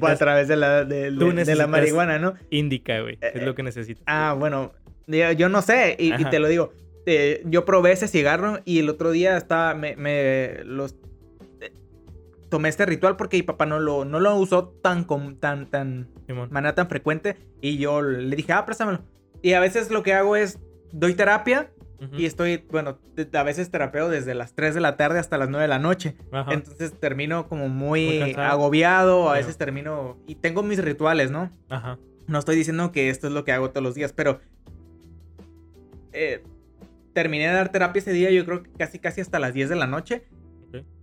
a través de la, de, la marihuana, ¿no? Indica, güey. Es lo que necesitas. Ah, bueno. Yo no sé, y, te lo digo. yo probé ese cigarro y el otro día estaba, me, los eh, tomé este ritual porque mi papá no lo, no lo usó tan, tan, tan, manera tan frecuente y yo le dije, ah, préstamelo. Y a veces lo que hago es, doy terapia y estoy, bueno, a veces terapeo desde las 3 de la tarde hasta las 9 de la noche. Entonces termino como muy, agobiado, a veces termino, y tengo mis rituales, ¿no? Ajá. No estoy diciendo que esto es lo que hago todos los días, pero eh, terminé de dar terapia ese día, yo creo que casi casi hasta las 10 de la noche.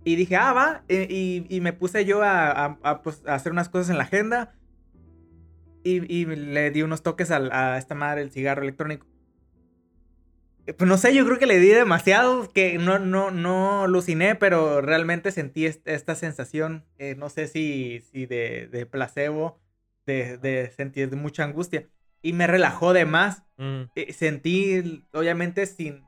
Y dije, ah, va. Eh, y, me puse yo pues, a, hacer unas cosas en la agenda. Y, le di unos toques a, esta madre, el cigarro electrónico. Eh, pues no sé, yo creo que le di demasiado, que no, no, no aluciné, pero realmente sentí esta sensación, no sé si, si de, placebo, de, de sentir mucha angustia y me relajó de más. Mm. Eh, sentí, obviamente, sin,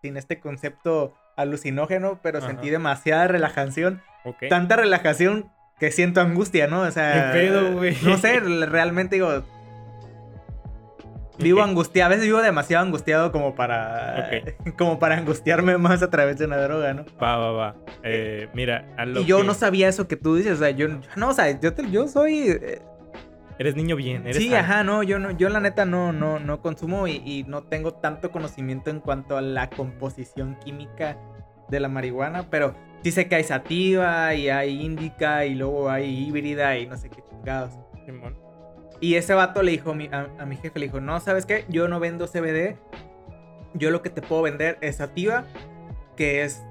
sin este concepto alucinógeno, pero sentí demasiada relajación. Tanta relajación que siento angustia, ¿no? O sea, no sé, realmente digo, vivo angustiado, a veces vivo demasiado angustiado como para como para angustiarme más a través de una droga, ¿no? Va, va, va. Eh, mira, y yo no sabía eso que tú dices, o sea, yo no, o sea, yo, yo soy eh, Eres niño bien. Eres sí, ajá, no, yo no, yo la neta no, no, no consumo y, no tengo tanto conocimiento en cuanto a la composición química de la marihuana, pero sí sé que hay sativa y hay índica y luego hay híbrida y no sé qué chingados. Y ese vato le dijo a, mi jefe, le dijo, no, ¿sabes qué? Yo no vendo CBD, yo lo que te puedo vender es sativa, que es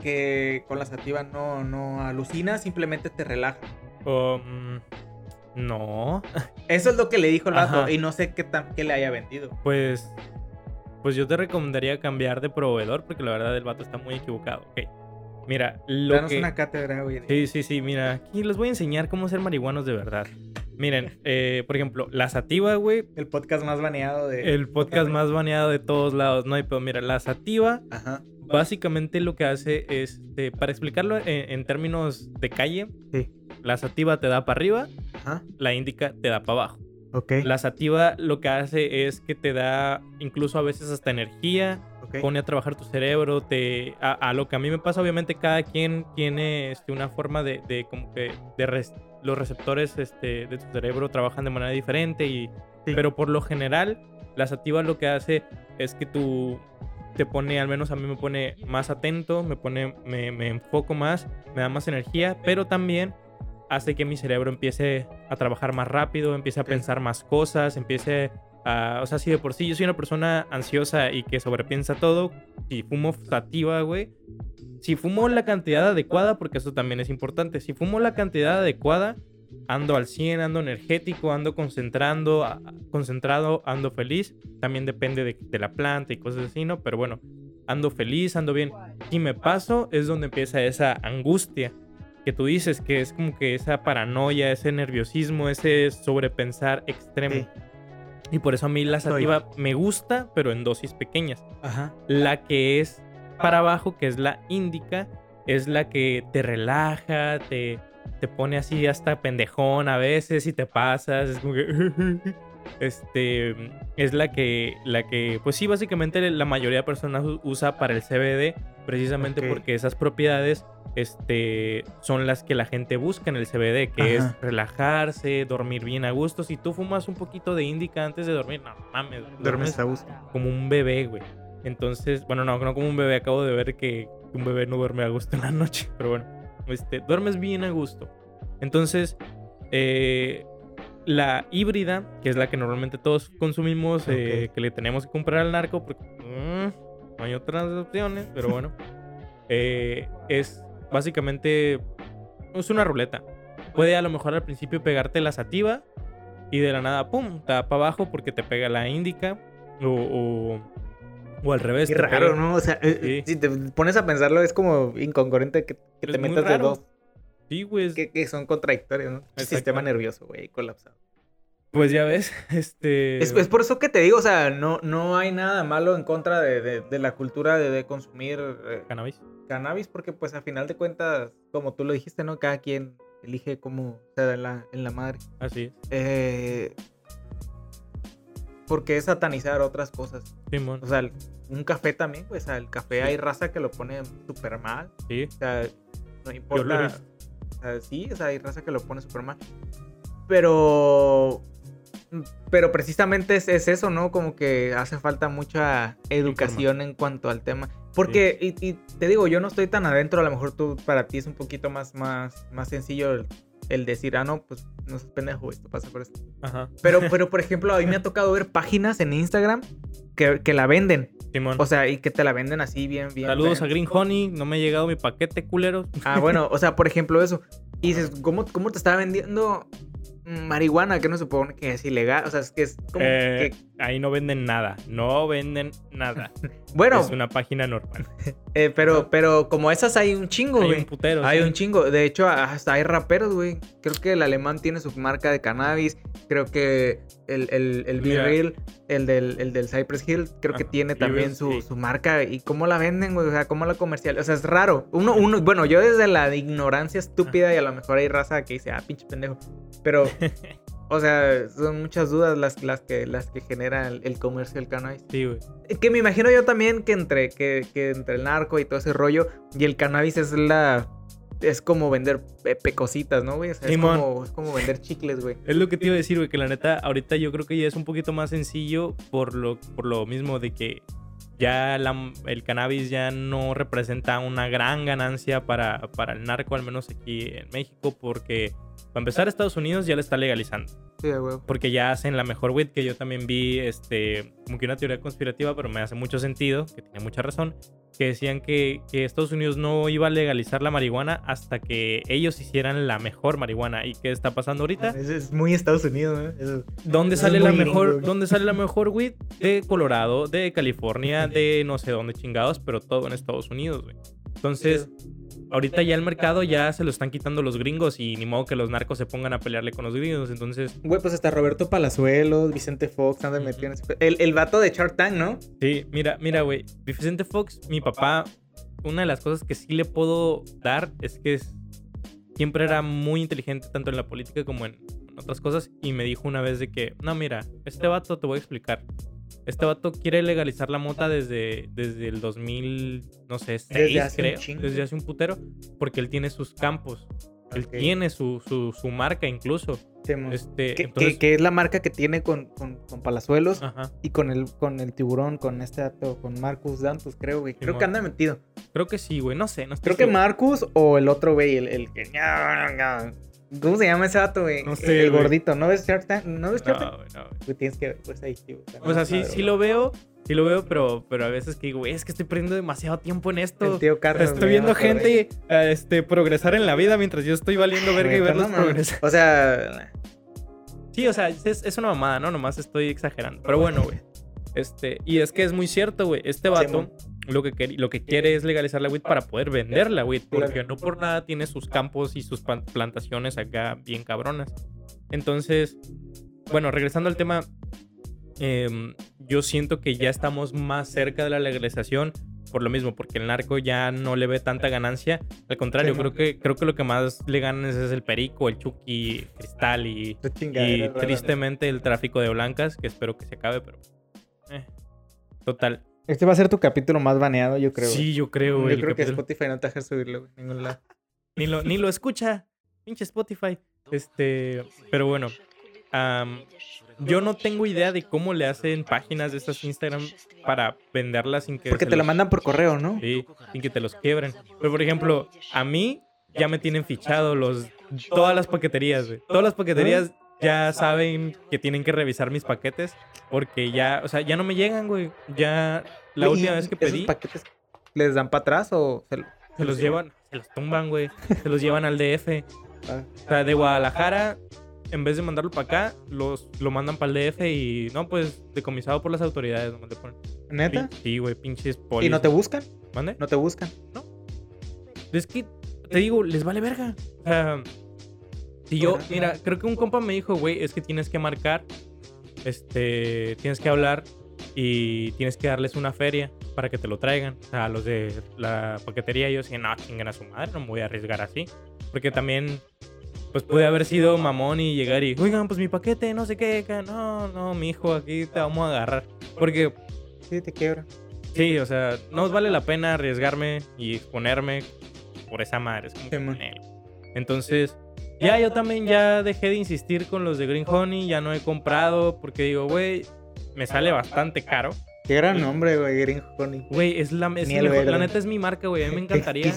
que con la sativa no, no alucina, simplemente te relaja. Um, No. Eso es lo que le dijo el vato y no sé qué, tan, qué le haya vendido. Pues, pues yo te recomendaría cambiar de proveedor porque la verdad el vato está muy equivocado. Ok. Mira, lo Danos una cátedra, güey. Sí, sí, sí. Mira, aquí les voy a enseñar cómo ser marihuanos de verdad. Miren, eh, por ejemplo, la sativa, güey. El podcast más baneado de. El podcast más baneado de todos lados, ¿no? Pero mira, la sativa. Ajá. Básicamente lo que hace es, para explicarlo en, términos de calle, sí. la sativa te da para arriba, Ajá. la índica te da para abajo. Ok. La sativa lo que hace es que te da incluso a veces hasta energía, pone a trabajar tu cerebro, te a, lo que a mí me pasa, obviamente cada quien tiene este, una forma de, de como que de los receptores este, de tu cerebro trabajan de manera diferente y pero por lo general la sativa lo que hace es que tú te pone, al menos a mí me pone más atento, me pone, me, me enfoco más, me da más energía, pero también hace que mi cerebro empiece a trabajar más rápido, empiece a pensar más cosas, empiece a... O sea, si de por sí yo soy una persona ansiosa y que sobrepiensa todo, si fumo sativa, güey, si fumo la cantidad adecuada, porque eso también es importante, si fumo la cantidad adecuada, ando al 100, ando energético, ando concentrando, concentrado, ando feliz. También depende de, de, la planta y cosas así, ¿no? Pero bueno, ando feliz, ando bien. Si me paso, es donde empieza esa angustia que tú dices, que es como que esa paranoia, ese nerviosismo, ese sobrepensar extremo. Y por eso a mí la sativa me gusta, pero en dosis pequeñas. Ajá. La que es para abajo, que es la índica, es la que te relaja, te, te pone así hasta pendejón a veces y te pasas. Es como que. este. Es la que. La que. Pues sí, básicamente la mayoría de personas usa para el CBD. Precisamente porque esas propiedades. Este. Son las que la gente busca en el CBD. Que es relajarse, dormir bien a gusto. Si tú fumas un poquito de índica antes de dormir, no mames. Duermes a gusto. Como un bebé, güey. Entonces, bueno, no, no como un bebé. Acabo de ver que un bebé no duerme a gusto en la noche. Pero bueno este, duermes bien a gusto. Entonces, eh, la híbrida, que es la que normalmente todos consumimos, eh, que le tenemos que comprar al narco, porque mm, no hay otras opciones, pero bueno, eh, es básicamente es una ruleta. Puede a lo mejor al principio pegarte la sativa y de la nada, pum, te da para abajo porque te pega la índica o o al revés. Qué raro, ¿no? O sea, eh, si te pones a pensarlo, es como incongruente que, te metas de dos. Sí, güey. Que, son contradictorios, ¿no? El sistema nervioso, güey, colapsado. Pues ya ves, este... Es, por eso que te digo, o sea, no, no hay nada malo en contra de, la cultura de, consumir... Eh, cannabis. Cannabis, porque pues a final de cuentas, como tú lo dijiste, ¿no? Cada quien elige cómo se da en la, en la madre. Así es. Eh, porque es satanizar otras cosas. Simón. O sea, un café también, pues, el café hay raza que lo pone súper mal. Sí. O sea, no importa. O sea, sí, o sea, hay raza que lo pone súper mal. Pero. Pero precisamente es, eso, ¿no? Como que hace falta mucha educación en cuanto al tema. Porque, y, te digo, yo no estoy tan adentro, a lo mejor tú, para ti es un poquito más, más, más sencillo el decir, ah, no, pues no es pendejo, esto pasa por esto. Ajá. Pero, pero, por ejemplo, a mí me ha tocado ver páginas en Instagram que, que la venden. Simón. O sea, y que te la venden así bien, bien. Saludos a Green Honey, no me ha llegado mi paquete, culero. Ah, bueno, o sea, por ejemplo, eso. Y dices, ¿cómo, cómo te está vendiendo marihuana, que no supone que es ilegal. O sea, es que es como eh, que... Ahí no venden nada. No venden nada. bueno. Es una página normal. Eh, pero, pero como esas hay un chingo, güey. Hay un putero. Hay un chingo. De hecho, hasta hay raperos, güey. Creo que el alemán tiene su marca de cannabis. Creo que el, el, el Real, el del, el del Cypress Hill, creo que tiene también su, su, marca. ¿Y cómo la venden, güey? O sea, ¿cómo la comercial? O sea, es raro. Uno, uno, bueno, yo desde la ignorancia estúpida y a lo mejor hay raza que dice, ah, pinche pendejo. Pero, o sea, son muchas dudas las, las, que, las que genera el, comercio del cannabis. Sí, güey. Que me imagino yo también que entre, que, que entre el narco y todo ese rollo y el cannabis es la es como vender pecositas, ¿no, güey? O sea, es, como, es, como, vender chicles, güey. Es lo que te iba a decir, güey, que la neta, ahorita yo creo que ya es un poquito más sencillo por lo, por lo mismo de que ya el cannabis ya no representa una gran ganancia para, para el narco, al menos aquí en México, porque Para empezar, Estados Unidos ya la está legalizando. Sí, huevo. Porque ya hacen la mejor weed que yo también vi, este, como que una teoría conspirativa, pero me hace mucho sentido, que tiene mucha razón, que decían que, que Estados Unidos no iba a legalizar la marihuana hasta que ellos hicieran la mejor marihuana. ¿Y qué está pasando ahorita? Eso es muy Estados Unidos, ¿eh? Eso- ¿Dónde Eso sale es la mejor, dónde sale la mejor weed? De Colorado, de California, de no sé dónde chingados, pero todo en Estados Unidos, güey. Entonces, ahorita ya el mercado ya se lo están quitando los gringos y ni modo que los narcos se pongan a pelearle con los gringos. Entonces, Güey, pues hasta Roberto Palazuelos, Vicente Fox andan metido en ese... pe- El, el vato de Shark Tank, ¿no? sí, mira, mira, güey. Vicente Fox, mi papá, una de las cosas que sí le puedo dar es que es- siempre era muy inteligente tanto en la política como en, en otras cosas y me dijo una vez de que, no, mira, este vato te voy a explicar. Este vato quiere legalizar la mota desde, desde el 2000, no sé, 6, Desde hace creo. Desde hace un putero. Porque él tiene sus campos. Él tiene su, su, su marca incluso. Este, que, entonces, que- que es la marca que tiene con, con, con Palazuelos Ajá. y con el, con el tiburón, con este dato, con Marcus Dantus, creo, güey. Creo que anda metido. Creo que sí, güey. No sé, no Creo que. Marcus o el otro, güey, el, el que... ¿Cómo se llama ese vato, güey? No sé, El gordito, ¿no ves Shark Tank? ¿No ves Shark No, güey, no, güey. Tienes que ver, pues ahí, sí, güey. O sea, sí, lo veo. Sí lo veo, pero, pero a veces que digo, güey, es que estoy perdiendo demasiado tiempo en esto. El tío Carlos. Estoy viendo gente este, progresar en la vida mientras yo estoy valiendo verga y verlos no progresar. O sea, Sí, o sea, es, es una mamada, ¿no? Nomás estoy exagerando. Pero bueno, güey. Este, y es que es muy cierto, güey. Este vato. Lo, que lo que quiere es legalizar la weed para poder vender la weed. Porque no por nada tiene sus campos y sus plantaciones acá bien cabronas. Entonces, bueno, regresando al tema, em, yo siento que ya estamos más cerca de la legalización por lo mismo, porque el narco ya no le ve tanta ganancia. Al contrario, Sí, creo que, creo que lo que más le ganan es, el perico, el chucky, cristal y, tristemente el tráfico de blancas, que espero que se acabe, pero... eh, total. Este va a ser tu capítulo más baneado, yo creo. sí, yo creo, Yo güey. el creo que Spotify no te deja subirlo, güey. en Ningún lado. ni, lo, ni lo escucha. Pinche Spotify. Este, pero bueno. yo no tengo idea de cómo le hacen páginas de estas Instagram para venderlas sin que... Porque te la los- mandan por correo, ¿no? Sí, sin que te los quiebren. Pero por ejemplo, a mí ya me tienen fichado los todas las paqueterías, güey. Todas las paqueterías ya saben que tienen que revisar mis paquetes porque ya, o sea, ya no me llegan, güey. Ya la Güey, última ¿y vez que ¿Esos pedí paquetes les dan para atrás o se, se los llevan, se los tumban, güey. Se los llevan al DF. Ah, O sea, de Guadalajara, en vez de mandarlo para acá, los, lo mandan para el DF y no, pues decomisado por las autoridades. nomás le ponen. ¿Neta? Sí, güey, pinches polis. ¿Y no te buscan? ¿Mande? ¿No te buscan? Es que, te digo, les vale verga. O sea, si yo, mira, creo que un compa me dijo, güey, es que tienes que marcar, este, tienes que hablar y tienes que darles una feria para que te lo traigan. O sea, los de la paquetería, yo decía, no, chinguen a su madre, no me voy a arriesgar así. Porque también, pues puede haber sido mamón y llegar y, oigan, pues mi paquete, no sé qué, no, no, mi hijo, aquí te vamos a agarrar. Porque Sí, te quiebra. Sí, o sea, no vale la pena arriesgarme y exponerme por esa madre. Es como ponele. Entonces, ya yo también ya dejé de insistir con los de Green Honey, ya no he comprado porque digo, güey, me sale bastante caro. Qué gran nombre, güey, Green Honey. Güey, es la, es mejor- la neta es mi marca, güey. A mí me encantaría,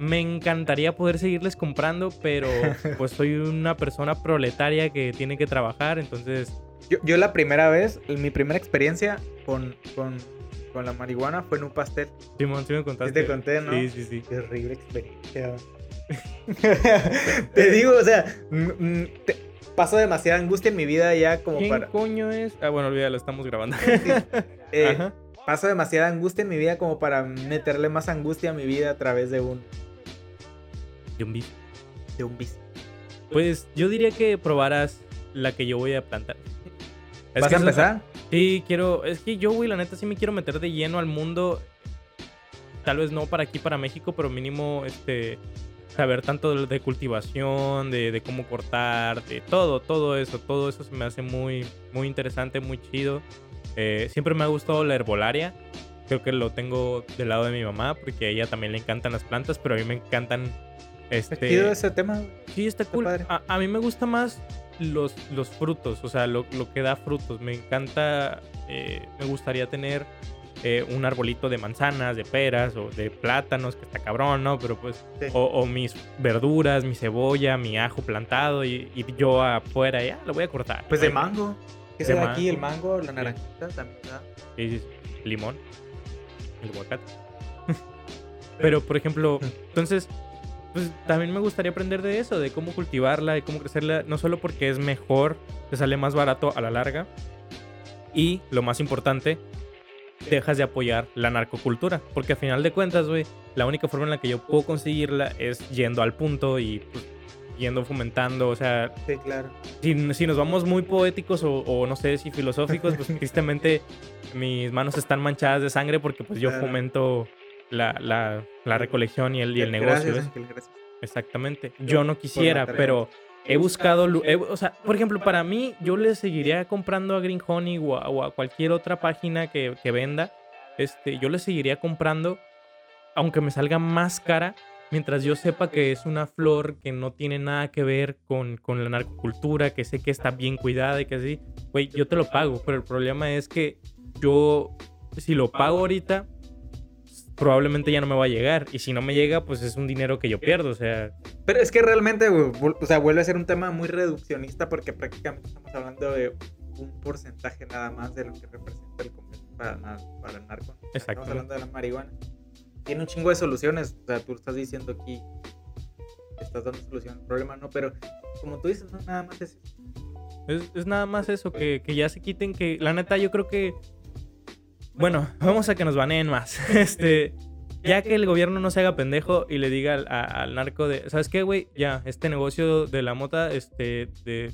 me encantaría poder seguirles comprando, pero pues soy una persona proletaria que tiene que trabajar, entonces, Yo, yo la primera vez, mi primera experiencia con, con, con la marihuana fue en un pastel. Simón, sí me Sí contaste. te conté, ¿no? Sí, sí, sí. Qué horrible experiencia. te digo, o sea, te- paso demasiada angustia en mi vida ya como ¿Quién para... coño es? Ah, bueno, olvídalo, estamos grabando. Eh, Ajá. paso demasiada angustia en mi vida como para meterle más angustia a mi vida a través de un, De un vicio. de un vicio. Pues yo diría que probaras la que yo voy a plantar. Es ¿Vas que a eso- empezar? Sí, quiero. Es que yo, güey, la neta sí me quiero meter de lleno al mundo. Tal vez no para aquí, para México, pero mínimo este saber tanto de, cultivación, de, de cómo cortar, de todo, todo eso. Todo eso se me hace muy, muy interesante, muy chido. Eh, siempre me ha gustado la herbolaria. Creo que lo tengo del lado de mi mamá, porque a ella también le encantan las plantas, pero a mí me encantan. Es Este, chido ese tema. Sí, está cool. a mí me gusta más los, los frutos, o sea, lo, lo que da frutos. Me encanta, eh, me gustaría tener eh, un arbolito de manzanas, de peras o de plátanos, que está cabrón, ¿no? Pero pues, o, mis verduras, mi cebolla, mi ajo plantado y, yo afuera, ya lo voy a cortar. Pues de mango. ¿Qué se aquí? El mango, la naranjita también, Sí, sí, limón, el aguacate. Pero, por ejemplo, entonces, pues también me gustaría aprender de eso, de cómo cultivarla, de cómo crecerla, no solo porque es mejor, te sale más barato a la larga, y lo más importante, dejas de apoyar la narcocultura. Porque a final de cuentas, güey, la única forma en la que yo puedo conseguirla es yendo al punto y pues, yendo fomentando. O sea, sí, claro. Si, si nos vamos muy poéticos o, no sé si filosóficos, pues tristemente mis manos están manchadas de sangre porque pues yo fomento la, la, la, recolección y el, y el negocio. Exactamente. Yo no quisiera, pero he buscado, o sea, por ejemplo, para mí, yo le seguiría comprando a Green Honey o a, cualquier otra página que, que, venda. Este, yo le seguiría comprando, aunque me salga más cara, mientras yo sepa que es una flor que no tiene nada que ver con, con la narcocultura, que sé que está bien cuidada y que así, güey, yo te lo pago. Pero el problema es que yo, si lo pago ahorita, probablemente ya no me va a llegar. Y si no me llega, pues es un dinero que yo pierdo, o sea... Pero es que realmente, o sea, vuelve a ser un tema muy reduccionista porque prácticamente estamos hablando de un porcentaje nada más de lo que representa el comercio para, para el narco. Exacto. Estamos hablando de la marihuana. Tiene un chingo de soluciones, o sea, tú estás diciendo aquí, estás dando solución al problema, no, pero como tú dices, no, nada más es. Es, es nada más eso, que, que ya se quiten, que la neta yo creo que bueno, vamos a que nos baneen más. Este, ya que el gobierno no se haga pendejo y le diga al, narco de, ¿sabes qué, güey? Ya, este negocio de la mota, este, de,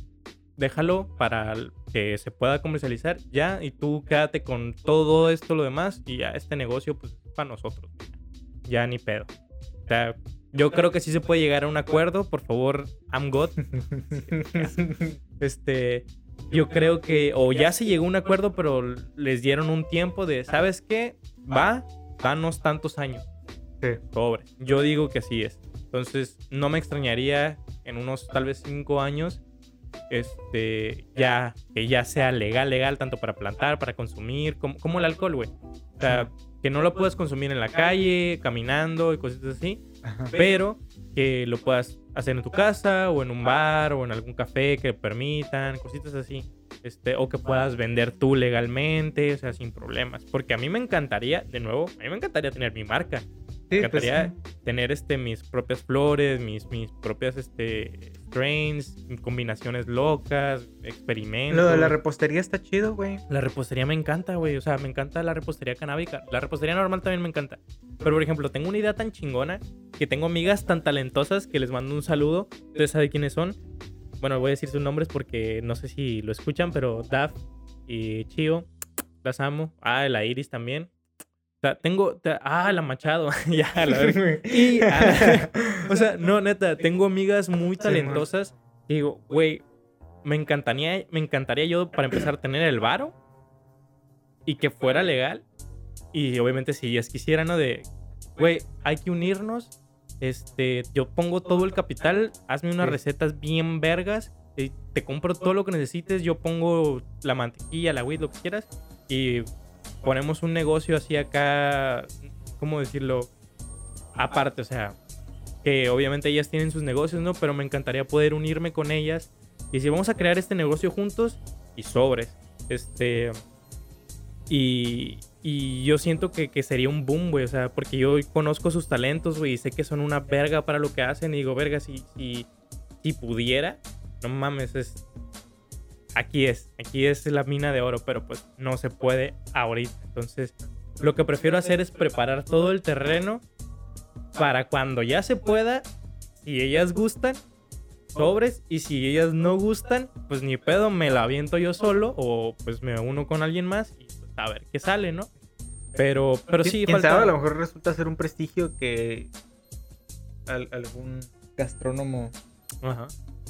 déjalo para que se pueda comercializar ya y tú quédate con todo esto, lo demás y ya este negocio, pues, para nosotros. Ya ni pedo. O sea, yo creo que sí se puede llegar a un acuerdo. Por favor, I'm God. este, yo creo que o ya se llegó a un acuerdo, pero les dieron un tiempo de, ¿sabes qué? Va, danos tantos años. Sí. Pobre. Yo digo que así es. Entonces, no me extrañaría en unos tal vez cinco años este ya que ya sea legal legal tanto para plantar para consumir como, como el alcohol güey o sea que no lo puedas consumir en la calle caminando y cosas así pero que lo puedas hacer en tu casa o en un bar o en algún café que permitan, cositas así. Este, o que puedas vender tú legalmente, o sea, sin problemas. Porque a mí me encantaría, de nuevo, a mí me encantaría tener mi marca. me pues encantaría tener este, mis propias flores, mis, mis propias este, strains, combinaciones locas, experimentos. Lo de la repostería está chido, güey. La repostería me encanta, güey. O sea, me encanta la repostería canábica. La repostería normal también me encanta. Pero, por ejemplo, tengo una idea tan chingona que tengo amigas tan talentosas que les mando un saludo. Ustedes saben quiénes son bueno, voy a decir sus nombres porque no sé si lo escuchan, pero Daf y Chio, las amo. Ah, la Iris también. Sea, tengo. Ah, la Machado. ya, la verdad. y, ah, o sea, no, neta, tengo amigas muy talentosas. Y digo, güey, me encantaría, me encantaría yo para empezar a tener el varo y que fuera legal. Y obviamente, si ellas quisieran, ¿no? De, güey, hay que unirnos este, yo pongo todo el capital, hazme unas recetas bien vergas, y te compro todo lo que necesites, yo pongo la mantequilla, la weed, lo que quieras, y ponemos un negocio así acá, ¿cómo decirlo? Aparte, o sea, que obviamente ellas tienen sus negocios, ¿no? Pero me encantaría poder unirme con ellas. Y si vamos a crear este negocio juntos y sobres. Este. Y, y yo siento que, que, sería un boom, güey. O sea, porque yo conozco sus talentos, güey. Y sé que son una verga para lo que hacen. Y digo, verga, si, si, si pudiera, no mames, es. Aquí es. Aquí es la mina de oro. Pero pues no se puede ahorita. Entonces, lo que prefiero hacer es preparar todo el terreno para cuando ya se pueda. Si ellas gustan, sobres. Y si ellas no gustan, pues ni pedo, me la aviento yo solo. O pues me uno con alguien más. Y a ver qué sale, ¿no? Pero, pero sí, falta... a lo mejor resulta ser un prestigio que algún gastrónomo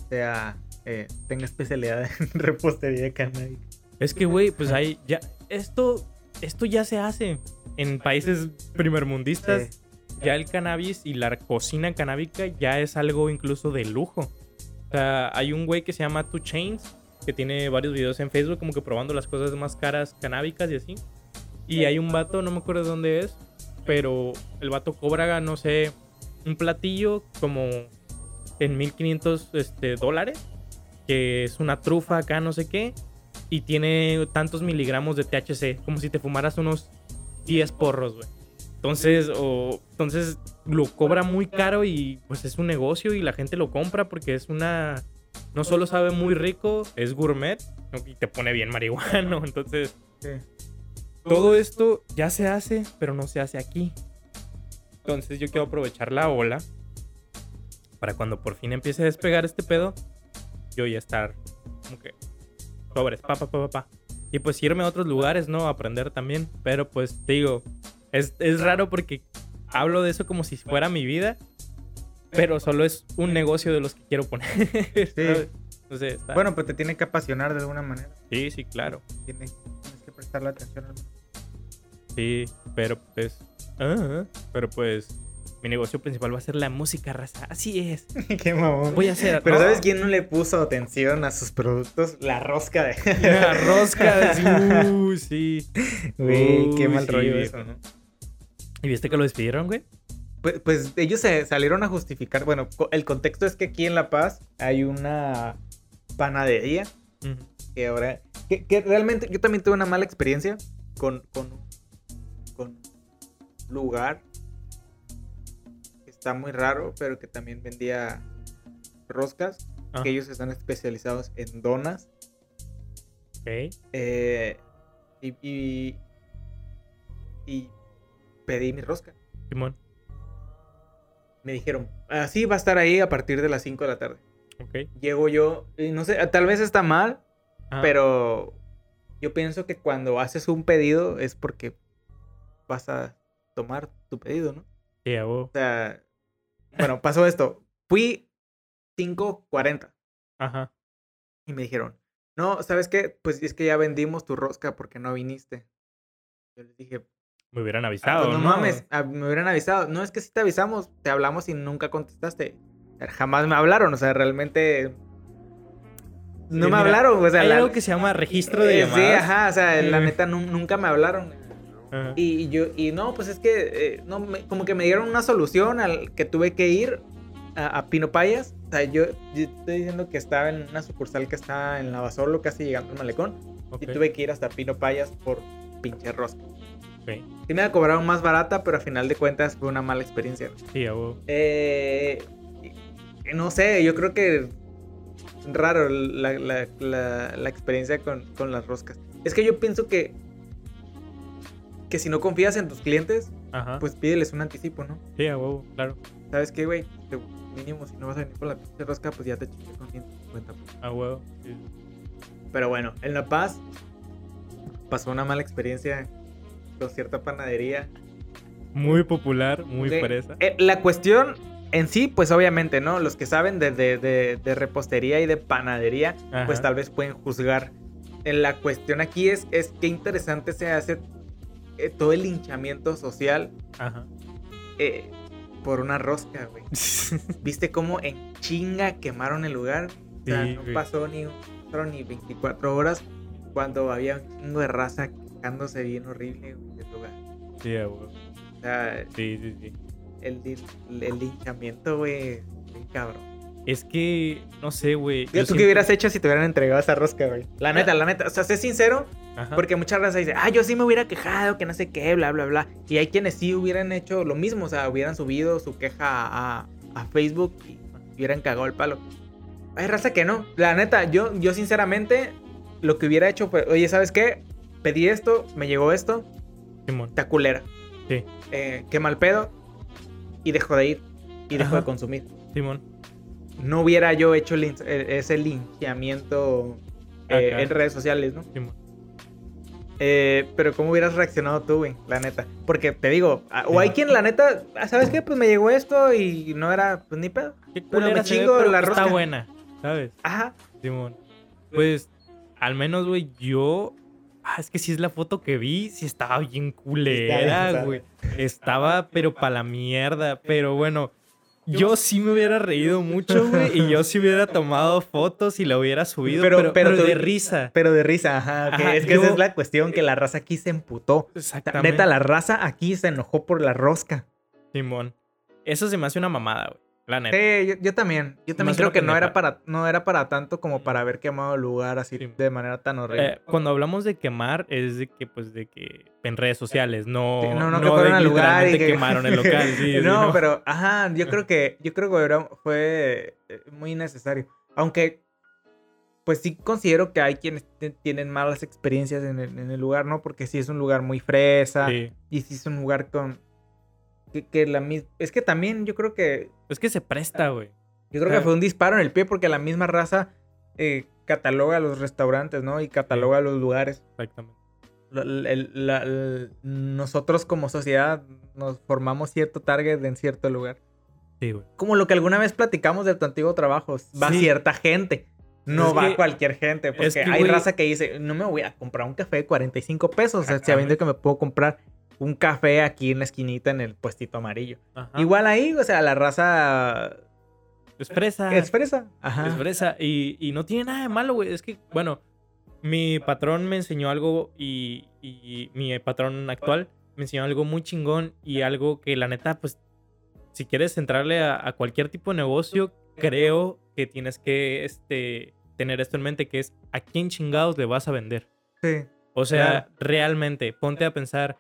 sea eh, tenga especialidad en repostería de cannabis. Es que, güey, pues ahí ya esto esto ya se hace en países primermundistas. Ya el cannabis y la cocina canábica ya es algo incluso de lujo. O sea, hay un güey que se llama Two Chains que tiene varios videos en Facebook como que probando las cosas más caras canábicas y así. Y hay un vato, no me acuerdo de dónde es, pero el vato cobra, no sé, un platillo como en 1500 este, dólares, que es una trufa acá, no sé qué, y tiene tantos miligramos de THC, como si te fumaras unos 10 porros, güey. Entonces, o, entonces lo cobra muy caro y pues es un negocio y la gente lo compra porque es una... No solo sabe muy rico, es gourmet y te pone bien marihuano. Entonces, todo esto ya se hace, pero no se hace aquí. Entonces yo quiero aprovechar la ola para cuando por fin empiece a despegar este pedo, yo ya estar como que sobres, pa, pa, pa, pa, Y pues irme a otros lugares, ¿no? Aprender también. Pero pues digo, es, es raro porque hablo de eso como si fuera mi vida, pero solo es un negocio de los que quiero poner. Sí. Bueno, pues te tiene que apasionar de alguna manera. Sí, sí, claro. Tienes, que prestarle atención. Sí, pero pues... Ah, pero pues mi negocio principal va a ser la música raza. Así es. Qué mamón. Voy a hacer. Pero ¿sabes quién no le puso atención a sus productos? La rosca de. La rosca de. Uh, sí. Güey, qué mal rollo eso, ¿no? ¿Y viste que lo despidieron, güey? Pues, pues, ellos se salieron a justificar. Bueno, el contexto es que aquí en La Paz hay una panadería. Que ahora. Que, realmente yo también tuve una mala experiencia con, con, con lugar está muy raro, pero que también vendía roscas, que ah. ellos están especializados en donas. Ok. Eh, y, y, pedí mi rosca. Simón. Me dijeron, así va a estar ahí a partir de las 5 de la tarde. Ok. Llego yo, y no sé, tal vez está mal, pero yo pienso que cuando haces un pedido es porque vas a tomar tu pedido, ¿no? Sí, o sea, bueno, pasó esto. Fui 5.40. Ajá. Y me dijeron, no, ¿sabes qué? Pues es que ya vendimos tu rosca porque no viniste. Yo les dije, me hubieran ah, pues avisado. no, mames, ah, me hubieran avisado. No es que si te avisamos, te hablamos y nunca contestaste. Jamás me hablaron, o sea, realmente. No me hablaron, o sea. Hay algo que se llama registro de llamadas. Sí, ajá, o sea, la neta nunca me hablaron. Y, yo, y no, pues es que eh, no, como que me dieron una solución al que tuve que ir a, Pino Payas. O sea, yo, estoy diciendo que estaba en una sucursal que está en Lavasolo, casi llegando al malecón. Y tuve que ir hasta Pino Payas por pinche rosca. Okay. Sí me la cobraron más barata, pero a final de cuentas fue una mala experiencia. Sí, eh, no sé, yo creo que raro la, la, la, experiencia con, con, las roscas. Es que yo pienso que que si no confías en tus clientes, pues pídeles un anticipo, ¿no? Sí, a huevo, claro. ¿Sabes qué, güey? Mínimo, si no vas a venir con la pinche rosca, pues ya te chingué con 150. Pues. A huevo, sí. Pero bueno, en La Paz pasó una mala experiencia con cierta panadería. Muy popular, muy fresa. Eh, la cuestión en sí, pues obviamente, ¿no? Los que saben de, de, repostería y de panadería, pues tal vez pueden juzgar. La cuestión aquí es, es qué interesante se hace eh, todo el linchamiento social eh, por una rosca, güey. ¿Viste cómo en chinga quemaron el lugar? O sea, no pasó ni, ni 24 horas cuando había un chingo de raza quejándose bien horrible güey, del lugar. Sí, güey. O sea, sí, sí, sí. El, el linchamiento, güey, cabrón. Es que, no sé, güey. ¿Tú qué hubieras hecho si te hubieran entregado esa rosca, güey? La neta, la neta. O sea, sé sincero, porque muchas veces dicen, ah, yo sí me hubiera quejado, que no sé qué, bla, bla, bla. Y hay quienes sí hubieran hecho lo mismo, o sea, hubieran subido su queja a, Facebook y hubieran cagado el palo. Hay raza que no. La neta, yo, yo sinceramente, lo que hubiera hecho, pues, oye, ¿sabes qué? Pedí esto, me llegó esto. Simón. Está culera. Sí. Eh, qué mal pedo. Y dejo de ir. Y dejo de consumir. Simón no hubiera yo hecho e, ese linkeamiento eh, en redes sociales, ¿no? Eh, pero ¿cómo hubieras reaccionado tú, güey? La neta. Porque te digo, o hay quien, la neta, ah, ¿sabes qué? Pues me llegó esto y no era, pues ni pedo. Qué pero me chingo la rosca. Está buena, ¿sabes? Ajá. Simón. Pues, al menos, güey, yo... Ah, es que si es la foto que vi, sí estaba bien culera, güey. Estaba, pero para la mierda. Pero bueno, yo sí me hubiera reído mucho, güey, y yo sí hubiera tomado fotos y la hubiera subido, pero, pero, de risa. Pero de risa, ajá. es que esa es la cuestión, que la raza aquí se emputó. Exactamente. Neta, la raza aquí se enojó por la rosca. Simón. Eso se me hace una mamada, güey. La neta. Sí, yo, también. Yo también creo que no era, para, no era para tanto como para haber quemado el lugar así de manera tan horrible. Eh, cuando hablamos de quemar, es de que, pues, de que en redes sociales, no. no, no, que fueron al lugar y que quemaron el local. Sí, no, pero, ajá, yo creo que, yo creo que fue eh, muy necesario. Aunque, pues sí considero que hay quienes tienen malas experiencias en el, en el, lugar, ¿no? Porque sí es un lugar muy fresa. Y sí es un lugar con que, la misma. Es que también yo creo que. Es que se presta, güey. Yo creo que fue un disparo en el pie porque la misma raza eh, cataloga los restaurantes, ¿no? Y cataloga los lugares. Exactamente. nosotros como sociedad nos formamos cierto target en cierto lugar. Sí, güey. Como lo que alguna vez platicamos de tu antiguo trabajo. Va cierta gente. No va cualquier gente. Porque hay raza que dice, no me voy a comprar un café de 45 pesos. O sea, sabiendo que me puedo comprar un café aquí en la esquinita en el puestito amarillo. Igual ahí, o sea, la raza... Es fresa. Es fresa. Ajá. Es fresa. Y, y no tiene nada de malo, güey. Es que, bueno, mi patrón me enseñó algo y, y, mi patrón actual me enseñó algo muy chingón y algo que la neta, pues, si quieres entrarle a, cualquier tipo de negocio, creo que tienes que este, tener esto en mente, que es a quién chingados le vas a vender. Sí. O sea, realmente, ponte a pensar,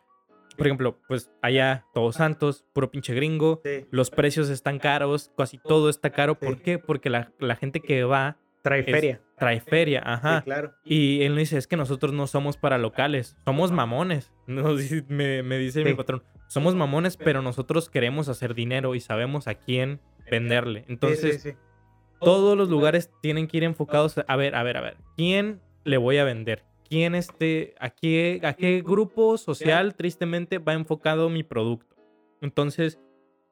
por ejemplo, pues allá, Todos Santos, puro pinche gringo. Los precios están caros, casi todo está caro. ¿Por qué? Porque la, gente que va. Trae feria. Trae feria, ajá. claro. Y él me dice: es que nosotros no somos para locales, somos mamones. me, me dice mi patrón: somos mamones, pero nosotros queremos hacer dinero y sabemos a quién venderle. Entonces, todos los lugares tienen que ir enfocados a ver, a ver, a ver, ¿quién le voy a vender? Quién este, a qué, a qué grupo social tristemente va enfocado mi producto. Entonces,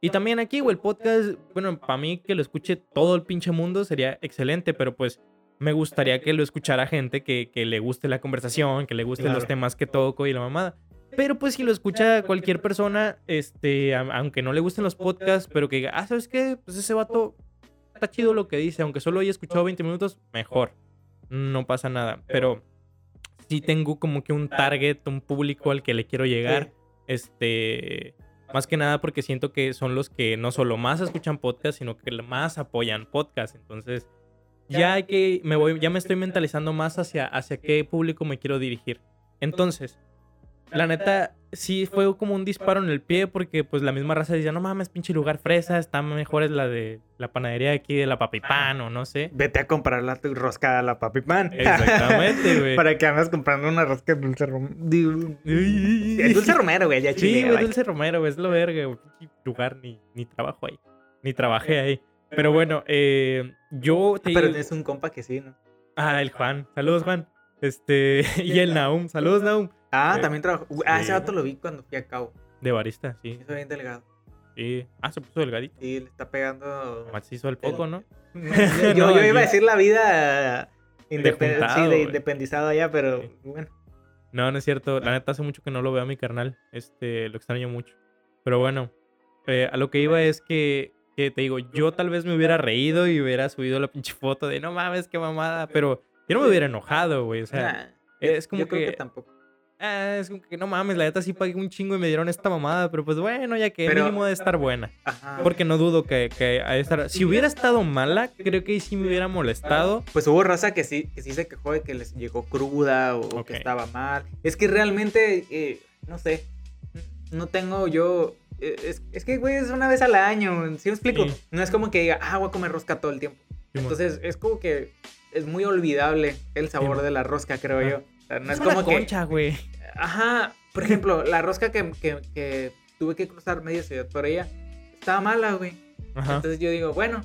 y también aquí, güey, el podcast, bueno, para mí que lo escuche todo el pinche mundo sería excelente, pero pues me gustaría que lo escuchara gente que, que le guste la conversación, que le gusten los temas que toco y la mamada. Pero pues si lo escucha cualquier persona, este, aunque no le gusten los podcasts, pero que diga, ah, ¿sabes qué? Pues ese vato está chido lo que dice, aunque solo haya escuchado 20 minutos, mejor. No pasa nada. Pero sí tengo como que un target, un público al que le quiero llegar. Este, más que nada porque siento que son los que no solo más escuchan podcast, sino que más apoyan podcast. Entonces, ya hay que me voy ya me estoy mentalizando más hacia hacia qué público me quiero dirigir. Entonces, la neta, sí fue como un disparo en el pie porque pues la misma raza decía, no mames, pinche lugar fresa, está mejor es la de la panadería aquí de la Papipán o no sé. Vete a comprar la tu rosca a la Papipán. Exactamente, güey. Para que andas comprando una rosca de dulce romero. Dulce romero, güey, ya Sí, güey, dulce romero, güey, es lo verga, güey. lugar ni, ni trabajo ahí. Ni trabajé ahí. Pero bueno, eh, yo te Pero tienes un compa que sí, ¿no? Ah, el Juan. Saludos, Juan. Este, y el Naum. Saludos, Naum. Ah, también trabajó. Ah, ese dato lo vi cuando fui a Cabo. De barista, sí. Hizo bien delgado. Sí. Ah, se puso delgadito. Sí, le está pegando. Macizo al poco, ¿no? yo, yo, iba a decir la vida de independizado allá, pero bueno. No, no es cierto. La neta hace mucho que no lo veo a mi carnal. Este, lo extraño mucho. Pero bueno, eh, a lo que iba es que, que, te digo, yo tal vez me hubiera reído y hubiera subido la pinche foto de no mames, qué mamada. Pero yo no me hubiera enojado, güey. O sea, es como yo que, creo que tampoco. Ah, es como que no mames, la neta sí pagué un chingo y me dieron esta mamada, pero pues bueno, ya que mínimo de estar buena. Porque no dudo que, que a estar... Si hubiera estado mala, creo que sí me hubiera molestado. Pues hubo raza que sí, que sí se quejó de que les llegó cruda o, que estaba mal. Es que realmente, eh, no sé, no tengo yo... Eh, es, que, güey, es una vez al año, ¿sí me explico? No es como que diga, ah, voy a comer rosca todo el tiempo. Entonces, es como que es muy olvidable el sabor de la rosca, creo yo. No es, como concha, güey. Ajá, por ejemplo, la rosca que, que, tuve que cruzar media ciudad por ella estaba mala, güey. Entonces yo digo, bueno,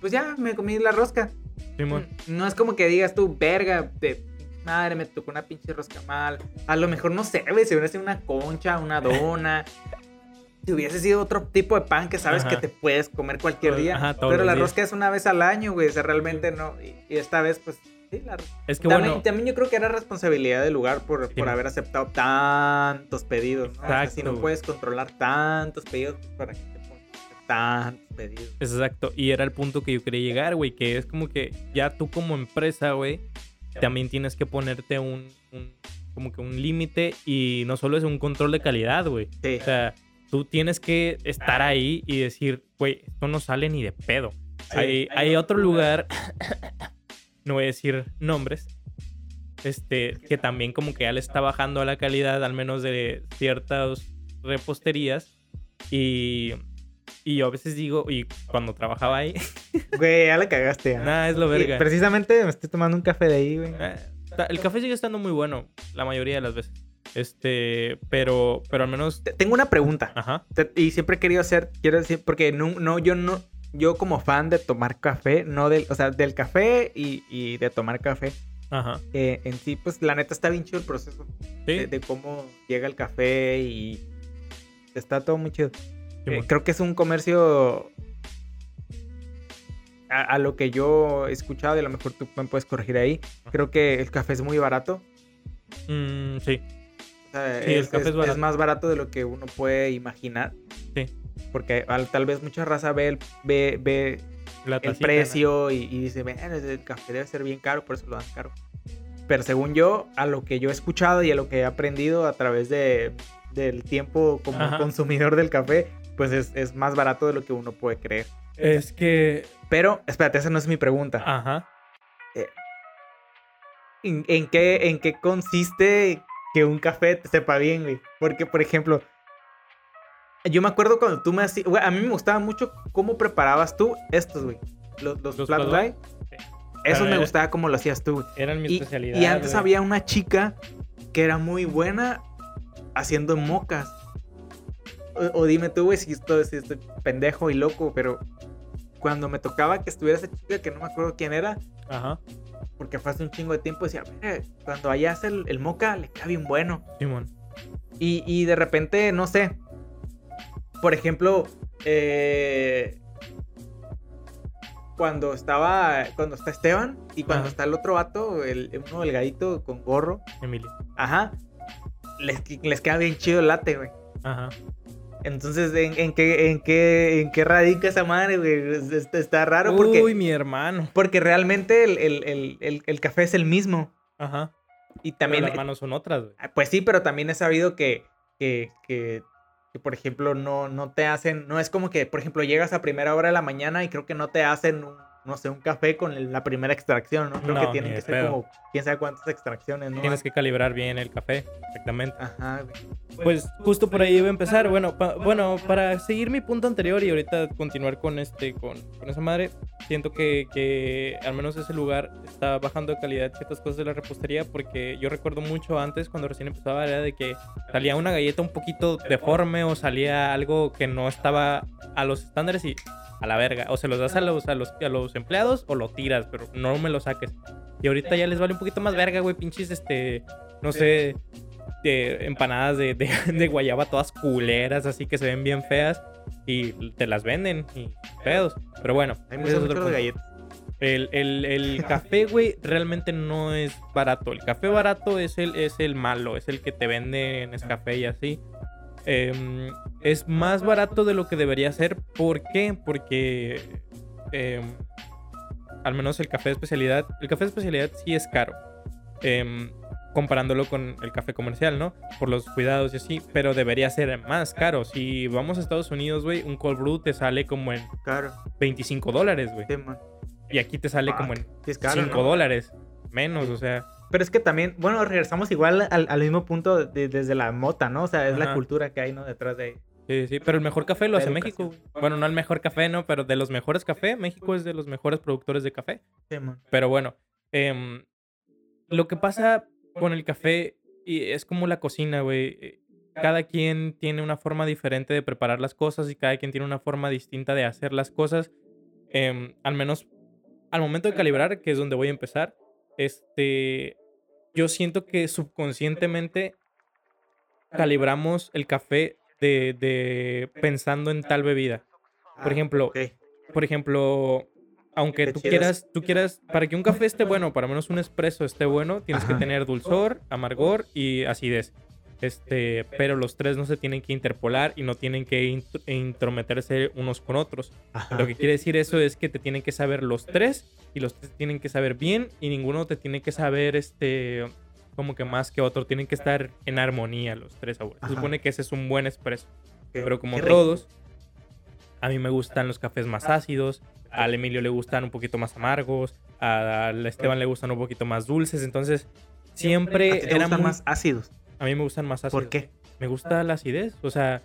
pues ya me comí la rosca. Mm, no es como que digas tú, verga, de madre, me tocó una pinche rosca mal. A lo mejor no sé, güey, si hubiera sido una concha, una dona. si hubiese sido otro tipo de pan que sabes que te puedes comer cualquier día. pero la rosca es una vez al año, güey. O sea, realmente no. y esta vez, pues, es que también, bueno. También yo creo que era responsabilidad del lugar por, por haber aceptado tantos pedidos. ¿no? si no puedes controlar tantos pedidos, pues, ¿para qué te pones? tantos pedidos. Exacto, y era el punto que yo quería llegar, güey, que es como que ya tú como empresa, güey, también tienes que ponerte un, un como que un límite y no solo es un control de calidad, güey. Sí. O sea, tú tienes que estar ahí y decir, güey, esto no sale ni de pedo. Hay, hay otro lugar, no voy a decir nombres, este, que también como que ya le está bajando a la calidad, al menos de ciertas reposterías. Y, y yo a veces digo, y cuando trabajaba ahí, Güey, ya la cagaste. ¿eh? nada, es lo Y verga. precisamente me estoy tomando un café de ahí, güey. Ta- El café sigue estando muy bueno, la mayoría de las veces. Este, pero, pero al menos, Te- Tengo una pregunta. ajá, Y siempre he querido hacer, quiero decir, porque no, no, yo no, yo como fan de tomar café, no del, o sea, del café y, y de tomar café, ajá, eh, en sí, pues la neta está bien chido el proceso sí, de, de cómo llega el café y está todo muy chido. Eh, creo que es un comercio a, a lo que yo he escuchado y a lo mejor tú me puedes corregir ahí. Creo que el café es muy barato. Mm, sí, O sea, Sí, el es, café es es- barato. es más barato de lo que uno puede imaginar. Sí. Porque al- tal vez mucha raza ve el, ve, ve la el tacita, ¿no? precio y, y dice, "Bueno, el café debe ser bien caro, por eso lo dan caro. Pero según yo, a lo que yo he escuchado y a lo que he aprendido a través de, del tiempo como Ajá. consumidor del café, pues es, es más barato de lo que uno puede creer. Es que, Pero, espérate, esa no es mi pregunta. ajá, ¿En, en qué, ¿En qué consiste que un café te sepa bien, güey? Porque, por ejemplo, yo me acuerdo cuando tú me hacías... güey, A mí me gustaba mucho cómo preparabas tú estos, güey. Los, los, ¿Los flat. Sí. Eso me gustaba cómo lo hacías tú, güey. eran mi Y, especialidad. y antes güey. había una chica que era muy buena haciendo mocas. O, o dime tú, güey, si estoy, si estoy pendejo y loco, pero cuando me tocaba que estuviera esa chica que no me acuerdo quién era, Ajá, porque fue hace un chingo de tiempo, decía, "Mira, cuando allá hace el, el moca, le queda bien bueno. Simón. Y, y de repente, no sé, por ejemplo, eh, cuando estaba, cuando está Esteban y cuando Ajá. está el otro vato, el, uno delgadito con gorro, Emilio. ajá, les, les queda bien chido el latte, güey. Ajá. Entonces, ¿en, en qué, en, qué, ¿en qué radica esa madre, güey? Es- es- Está raro porque, Uy, mi hermano. porque realmente el, el- el- el- café es el mismo. Ajá. Y También también, las manos son otras, güey. Ah, Pues sí, pero también he sabido que, que, que, que, por ejemplo, no, no te hacen, no es como que, por ejemplo, llegas a primera hora de la mañana y creo que no te hacen, un, no sé, un café con el- la primera extracción, ¿no? Creo No, que tienen que ser pedo. como, quién sabe cuántas extracciones, ¿no? Tienes que calibrar bien el café, exactamente. Ajá, güey. Pues justo por ahí iba a empezar. Bueno, pa- bueno, para seguir mi punto anterior y ahorita continuar con este, con, con esa madre, siento que, que al menos ese lugar está bajando de calidad ciertas cosas de la repostería porque yo recuerdo mucho antes cuando recién empezaba era de que salía una galleta un poquito deforme o salía algo que no estaba a los estándares y a la verga. O se los das a los, a los, a los empleados o lo tiras, pero no me lo saques. Y ahorita ya les vale un poquito más verga, güey, pinches, este, no sé, de empanadas de, de, de guayaba todas culeras, así que se ven bien feas y te las venden y pedos. Pero bueno, A mí me ese es gustan otro mucho las punto. galletas. El, el- el café, güey, realmente no es barato. El café barato es el, es el malo, es el que te vende en café y así. Em, es más barato de lo que debería ser. ¿Por qué? Porque em, al menos el café de especialidad, el café de especialidad sí es caro. Em, comparándolo con el café comercial, ¿no? Por los cuidados y así, pero debería ser más caro. Si vamos a Estados Unidos, güey, un cold brew te sale como en Claro, 25 dólares, güey. sí. Y aquí te sale como en Sí, es caro, 5 ¿no? dólares. Menos, o sea. Pero es que también, bueno, regresamos igual al, al mismo punto de- desde la mota, ¿no? O sea, es la Ajá. cultura que hay, ¿no? Detrás de. Sí, sí, pero el mejor café lo La hace México. Bueno, no el mejor café, ¿no? Pero de los mejores café, México es de los mejores productores de café. Sí, man. Pero bueno, em, lo que pasa con el café y es como la cocina, güey. eh, Cada quien tiene una forma diferente de preparar las cosas y cada quien tiene una forma distinta de hacer las cosas. Em, al menos al momento de calibrar, que es donde voy a empezar, este, yo siento que subconscientemente calibramos el café de, de pensando en tal bebida. Por Ah, ejemplo. Por ejemplo, aunque tú quieras, tú quieras, para que un café esté bueno, para menos un espresso esté bueno, tienes Ajá. que tener dulzor, amargor y acidez. Este, pero los tres no se tienen que interpolar y no tienen que intrometerse unos con otros. Lo que quiere decir eso es que te tienen que saber los tres y los tres tienen que saber bien y ninguno te tiene que saber este como que más que otro. Tienen que estar en armonía los tres sabores. Se supone que ese es un buen expreso. Pero como todos, a mí me gustan los cafés más ácidos, al Emilio le gustan un poquito más amargos, al Esteban le gustan un poquito más dulces, entonces siempre eran más ácidos. A mí me gustan más ácidos. ¿Por qué? Me gusta la acidez, o sea,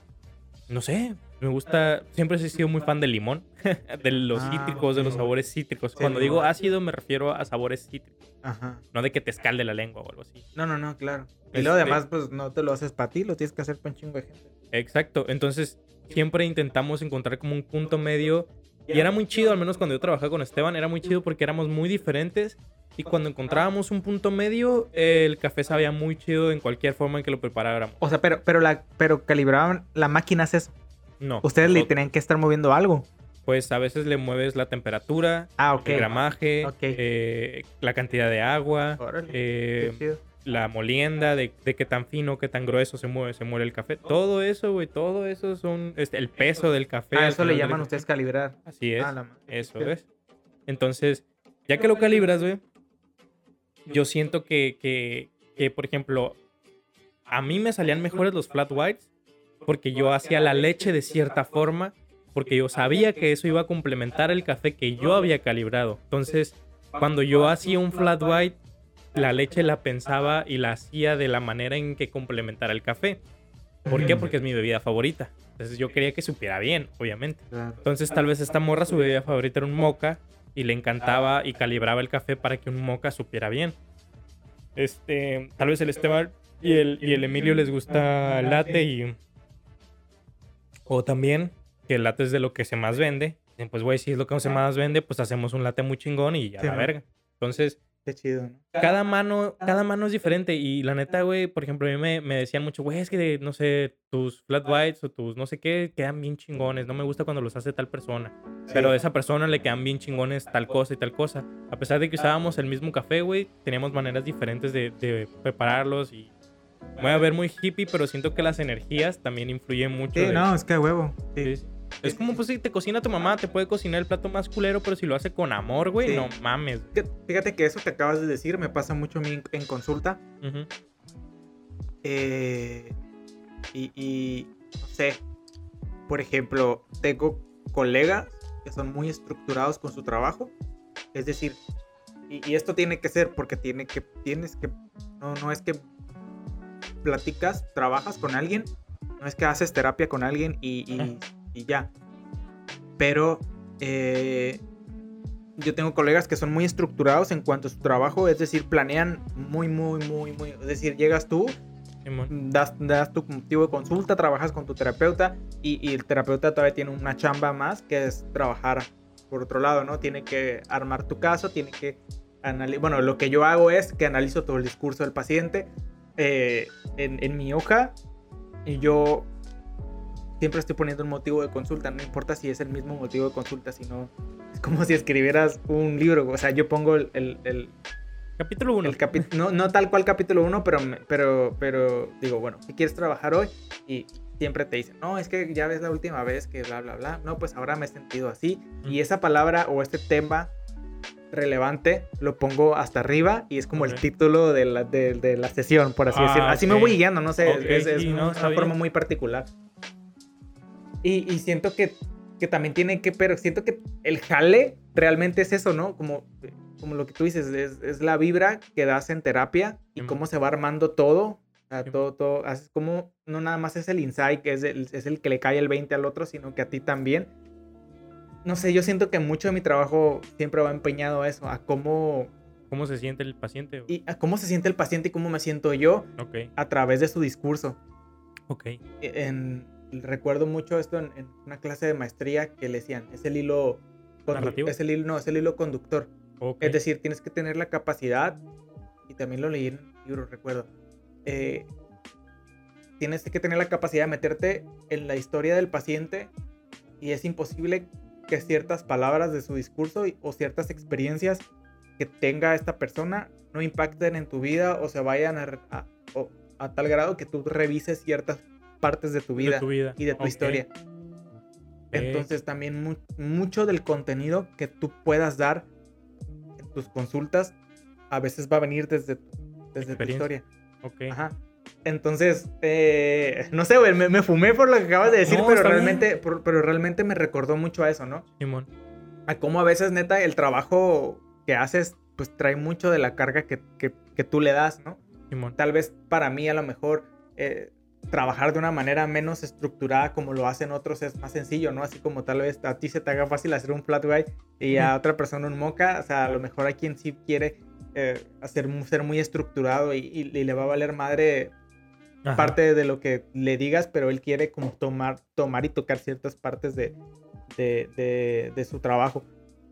no sé, me gusta, siempre he sido muy fan del limón, de los ah, cítricos, de los sabores cítricos. Cuando digo ácido me refiero a sabores cítricos. Ajá. No de que te escalde la lengua o algo así. No, no, no, claro. Y luego este además pues no te lo haces para ti, lo tienes que hacer para un chingo de gente. Exacto, entonces siempre intentamos encontrar como un punto medio y era muy chido, al menos cuando yo trabajaba con Esteban, era muy chido porque éramos muy diferentes y cuando encontrábamos un punto medio, el café sabía muy chido en cualquier forma en que lo preparáramos. O sea, pero, pero, la, pero calibraban la máquina es eso. No. Ustedes le tenían que estar moviendo algo. Pues a veces le mueves la temperatura, ah, el gramaje, eh, la cantidad de agua, eh, la molienda, de, qué tan fino, qué tan grueso se mueve, se muere el café. Todo eso, güey, todo eso son este, el peso del café. Ah, eso le llaman ustedes calibrar. Así es. Ah, eso es. Entonces, ya que lo calibras, güey, yo siento que, que, que, por ejemplo, a mí me salían mejores los flat whites porque yo hacía la leche de cierta forma, porque yo sabía que eso iba a complementar el café que yo había calibrado. Entonces, cuando yo hacía un flat white, la leche la pensaba y la hacía de la manera en que complementara el café. ¿Por qué? Porque es mi bebida favorita. Entonces yo quería que supiera bien, obviamente. Entonces tal vez esta morra su bebida favorita era un moca y le encantaba y calibraba el café para que un moca supiera bien. Este, tal vez el Esteban y el, y el Emilio les gusta el latte y... O también que el latte es de lo que se más vende. Pues güey, si es lo que se más vende, pues hacemos un latte muy chingón y ya la verga. Entonces, Qué chido, ¿no? Cada mano, cada mano es diferente. Y la neta, güey, por ejemplo, a mí me, me decían mucho, güey, es que, no sé, tus flat whites o tus no sé qué quedan bien chingones. No me gusta cuando los hace tal persona. Pero a esa persona le quedan bien chingones tal cosa y tal cosa. A pesar de que usábamos el mismo café, güey, teníamos maneras diferentes de, de prepararlos y voy a ver muy hippie, pero siento que las energías también influyen mucho. Sí, no, es que huevo. Sí. Es como pues si te cocina tu mamá, te puede cocinar el plato más culero, pero si lo hace con amor, güey, no mames. Fíjate que eso que acabas de decir me pasa mucho a mí en, consulta. Eh, y, no sé, por ejemplo, tengo colegas que son muy estructurados con su trabajo. Es decir, y, esto tiene que ser porque tiene que, tienes que, no, no es que platicas, trabajas con alguien, no es que haces terapia con alguien y y ya. Pero eh, yo tengo colegas que son muy estructurados en cuanto a su trabajo, es decir, planean muy, muy, muy, muy. Es decir, llegas tú, das, das, tu motivo de consulta, trabajas con tu terapeuta y, el terapeuta todavía tiene una chamba más que es trabajar por otro lado, ¿no? Tiene que armar tu caso, tiene que analizar. Bueno, lo que yo hago es que analizo todo el discurso del paciente eh, en, en mi hoja y yo siempre estoy poniendo un motivo de consulta, no importa si es el mismo motivo de consulta, sino es como si escribieras un libro, o sea, yo pongo el... el, capítulo 1. No, no tal cual capítulo 1, pero, pero, pero digo, bueno, si quieres trabajar hoy y siempre te dicen, no, es que ya ves la última vez que bla, bla, bla, no, pues ahora me he sentido así y esa palabra o este tema relevante lo pongo hasta arriba y es como el título de la, de, la sesión, por así ah, decirlo. Así me voy guiando, no sé, es, es una forma muy particular. Y, siento que, que, también tiene que, pero siento que el jale realmente es eso, ¿no? Como, como lo que tú dices, es, la vibra que das en terapia y cómo se va armando todo. todo, todo, es como no nada más es el insight, que es el, es el que le cae el 20 al otro, sino que a ti también. No sé, yo siento que mucho de mi trabajo siempre va empeñado a eso, a cómo cómo se siente el paciente. Y a cómo se siente el paciente y cómo me siento yo a través de su discurso. Ok. E, en, recuerdo mucho esto en, una clase de maestría que le decían, es el hilo... Es el hilo, no, es el hilo conductor. Es decir, tienes que tener la capacidad, y también lo leí en el libro, recuerdo, eh, tienes que tener la capacidad de meterte en la historia del paciente y es imposible que ciertas palabras de su discurso o ciertas experiencias que tenga esta persona no impacten en tu vida o se vayan a, a tal grado que tú revises ciertas partes de tu vida, tu vida. y de tu historia. Entonces también mu- mucho del contenido que tú puedas dar en tus consultas a veces va a venir desde, desde tu historia. Ok. Ajá. Entonces, eh, no sé, güey, me, me fumé por lo que acabas de decir, No, pero realmente, por- pero realmente me recordó mucho a eso, ¿no? Simón. A cómo a veces, neta, el trabajo que haces, pues trae mucho de la carga que, que- que tú le das, ¿no? Simón. Tal vez para mí, a lo mejor, eh, trabajar de una manera menos estructurada como lo hacen otros es más sencillo, ¿no? Así como tal vez a ti se te haga fácil hacer un flat white y a otra persona un mocha, o sea, a lo mejor hay quien sí quiere eh, hacer, ser muy estructurado y, y- y le va a valer madre Ajá. parte de lo que le digas, pero él quiere como tomar, tomar y tocar ciertas partes de, de, de- de su trabajo.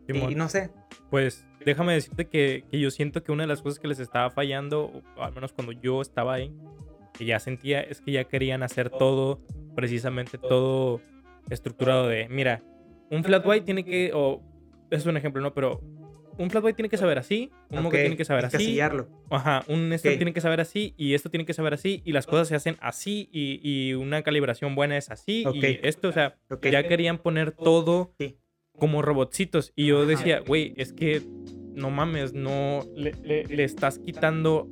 Y, no sé, Pues déjame decirte que, que yo siento que una de las cosas que les estaba fallando, o al menos cuando yo estaba ahí, que ya sentía, es que ya querían hacer todo, precisamente todo estructurado de, mira, un flat white tiene que, o es un ejemplo, ¿no? Pero un flat white tiene que saber así, un mocha ok, tiene que saber así, ajá, un esto tiene que saber así, y esto tiene que saber así, y las cosas se hacen así, y, y una calibración buena es así, y esto, o sea, ya querían poner todo Sí. como robotcitos. Y yo decía, güey, es que no mames, no le, le- le estás quitando,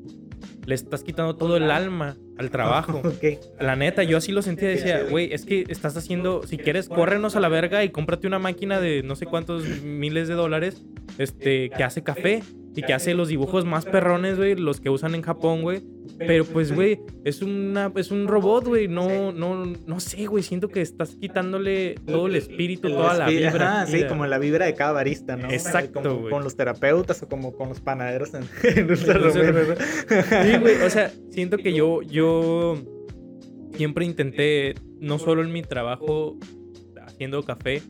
le estás quitando todo el alma al trabajo. Ok. La neta, yo así lo sentía, decía, güey, es que estás haciendo, si quieres, córrenos a la verga y cómprate una máquina de no sé cuántos miles de dólares, este, que hace café y que hace los dibujos más perrones, güey, los que usan en Japón, güey. Pero pues, güey, es una, es un robot, güey, no, no, no sé, güey, siento que estás quitándole todo el espíritu, toda la vibra. Sí, como la vibra de cada barista, ¿no? Exacto, Como con los terapeutas o como con los panaderos en, en. Sí, güey, o sea, siento que yo, yo siempre intenté, no solo en mi trabajo haciendo café,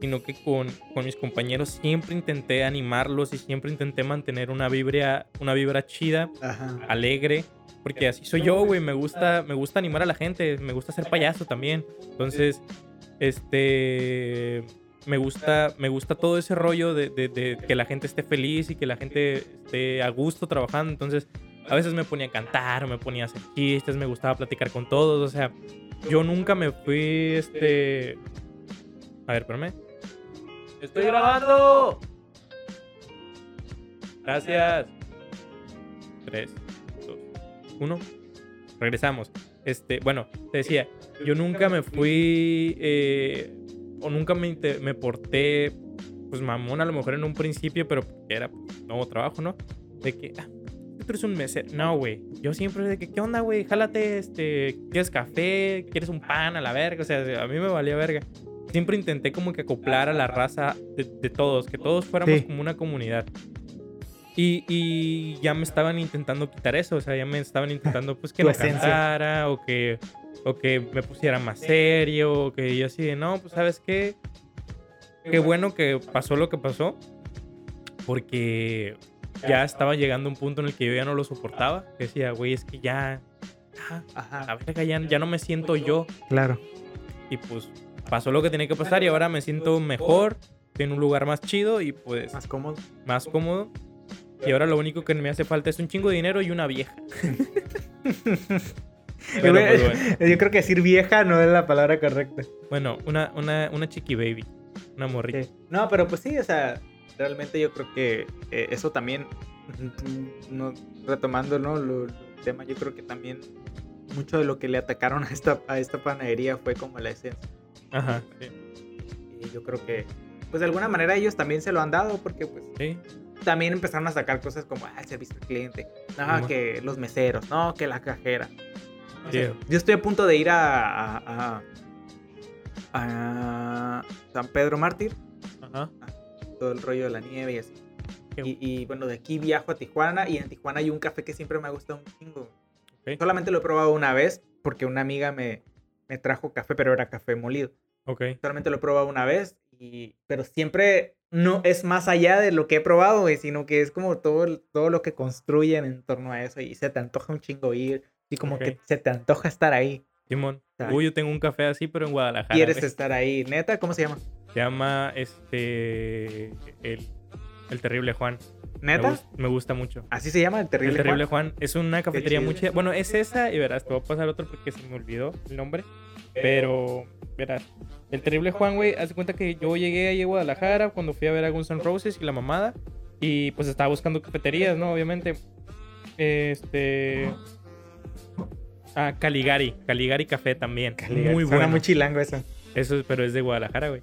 sino que con, con mis compañeros siempre intenté animarlos y siempre intenté mantener una vibra, una vibra chida, Ajá. alegre, porque así soy yo, güey, me gusta, me gusta animar a la gente, me gusta ser payaso también. Entonces, este me gusta, me gusta todo ese rollo de, de- de que la gente esté feliz y que la gente esté a gusto trabajando. Entonces, a veces me ponía a cantar, me ponía a hacer chistes, me gustaba platicar con todos. O sea, yo nunca me fui, este... A ver, espérame. ¡Estoy grabando! Gracias. Tres, dos, uno. Regresamos. Este, bueno, te decía, yo nunca me fui eh, o nunca me, me porté, pues mamón a lo mejor en un principio, pero era nuevo trabajo, ¿no? De que, ah, tú eres un mesero. No, güey. Yo siempre de que, ¿qué onda, güey? Jálate, este, ¿quieres café? ¿Quieres un pan a la verga? O sea, a mí me valía verga. Siempre intenté como que acoplar a la raza de, de todos, que todos fuéramos Sí. como una comunidad. Y, y ya me estaban intentando quitar eso, o sea, ya me estaban intentando pues que no cantara o que, o que me pusiera más serio, o que yo así de, no, pues sabes qué, qué bueno que pasó lo que pasó, porque ya estaba llegando un punto en el que yo ya no lo soportaba, decía, güey, es que ya, ya, a Ajá. verga, ya, ya no me siento yo, Claro. y pues pasó lo que tenía que pasar y ahora me siento mejor, estoy en un lugar más chido y pues Más cómodo. más cómodo. Y ahora lo único que me hace falta es un chingo de dinero y una vieja. Pero, pues, bueno. Yo creo que decir vieja no es la palabra correcta. Bueno, una, una, una chiqui baby. Una morrita. Sí. No, pero pues sí, o sea, realmente yo creo que eh, eso también, no, retomando ¿no? Lo- el tema, yo creo que también mucho de lo que le atacaron a esta, a esta panadería fue como la esencia. Ajá. Sí. Y yo creo que, pues de alguna manera ellos también se lo han dado porque pues Sí. también empezaron a sacar cosas como ah, el servicio al cliente, no, que los meseros, no, que la cajera. Yo estoy a punto de ir a, a, a- a San Pedro Mártir, Ajá. Todo el rollo de la nieve y así. Y, y, bueno, de aquí viajo a Tijuana y en Tijuana hay un café que siempre me ha gustado un chingo. Ok. Solamente lo he probado una vez porque una amiga me, me trajo café, pero era café molido. Ok. Solamente lo he probado una vez, y, pero siempre no es más allá de lo que he probado, güey, sino que es como todo, todo lo que construyen en torno a eso y se te antoja un chingo ir y como Ok. que se te antoja estar ahí. Simón. Uy, yo tengo un café así, pero en Guadalajara. Quieres güey. estar ahí. Neta, ¿cómo se llama? Se llama este. El, el terrible Juan. ¿Neta? Me, gusta mucho. ¿Así se llama el Terrible, el terrible Juan? Es una cafetería muy chida. Bueno, es esa y verás, te voy a pasar otro porque se me olvidó el nombre. Pero, verás, el Terrible Juan, güey, haz de cuenta que yo llegué ahí a Guadalajara cuando fui a ver a Guns N' Roses y la mamada. Y pues estaba buscando cafeterías, ¿no? Obviamente. Este. Ah, Caligari. Caligari Café también. Muy bueno. muy chilango eso. Eso, pero es de Guadalajara, güey.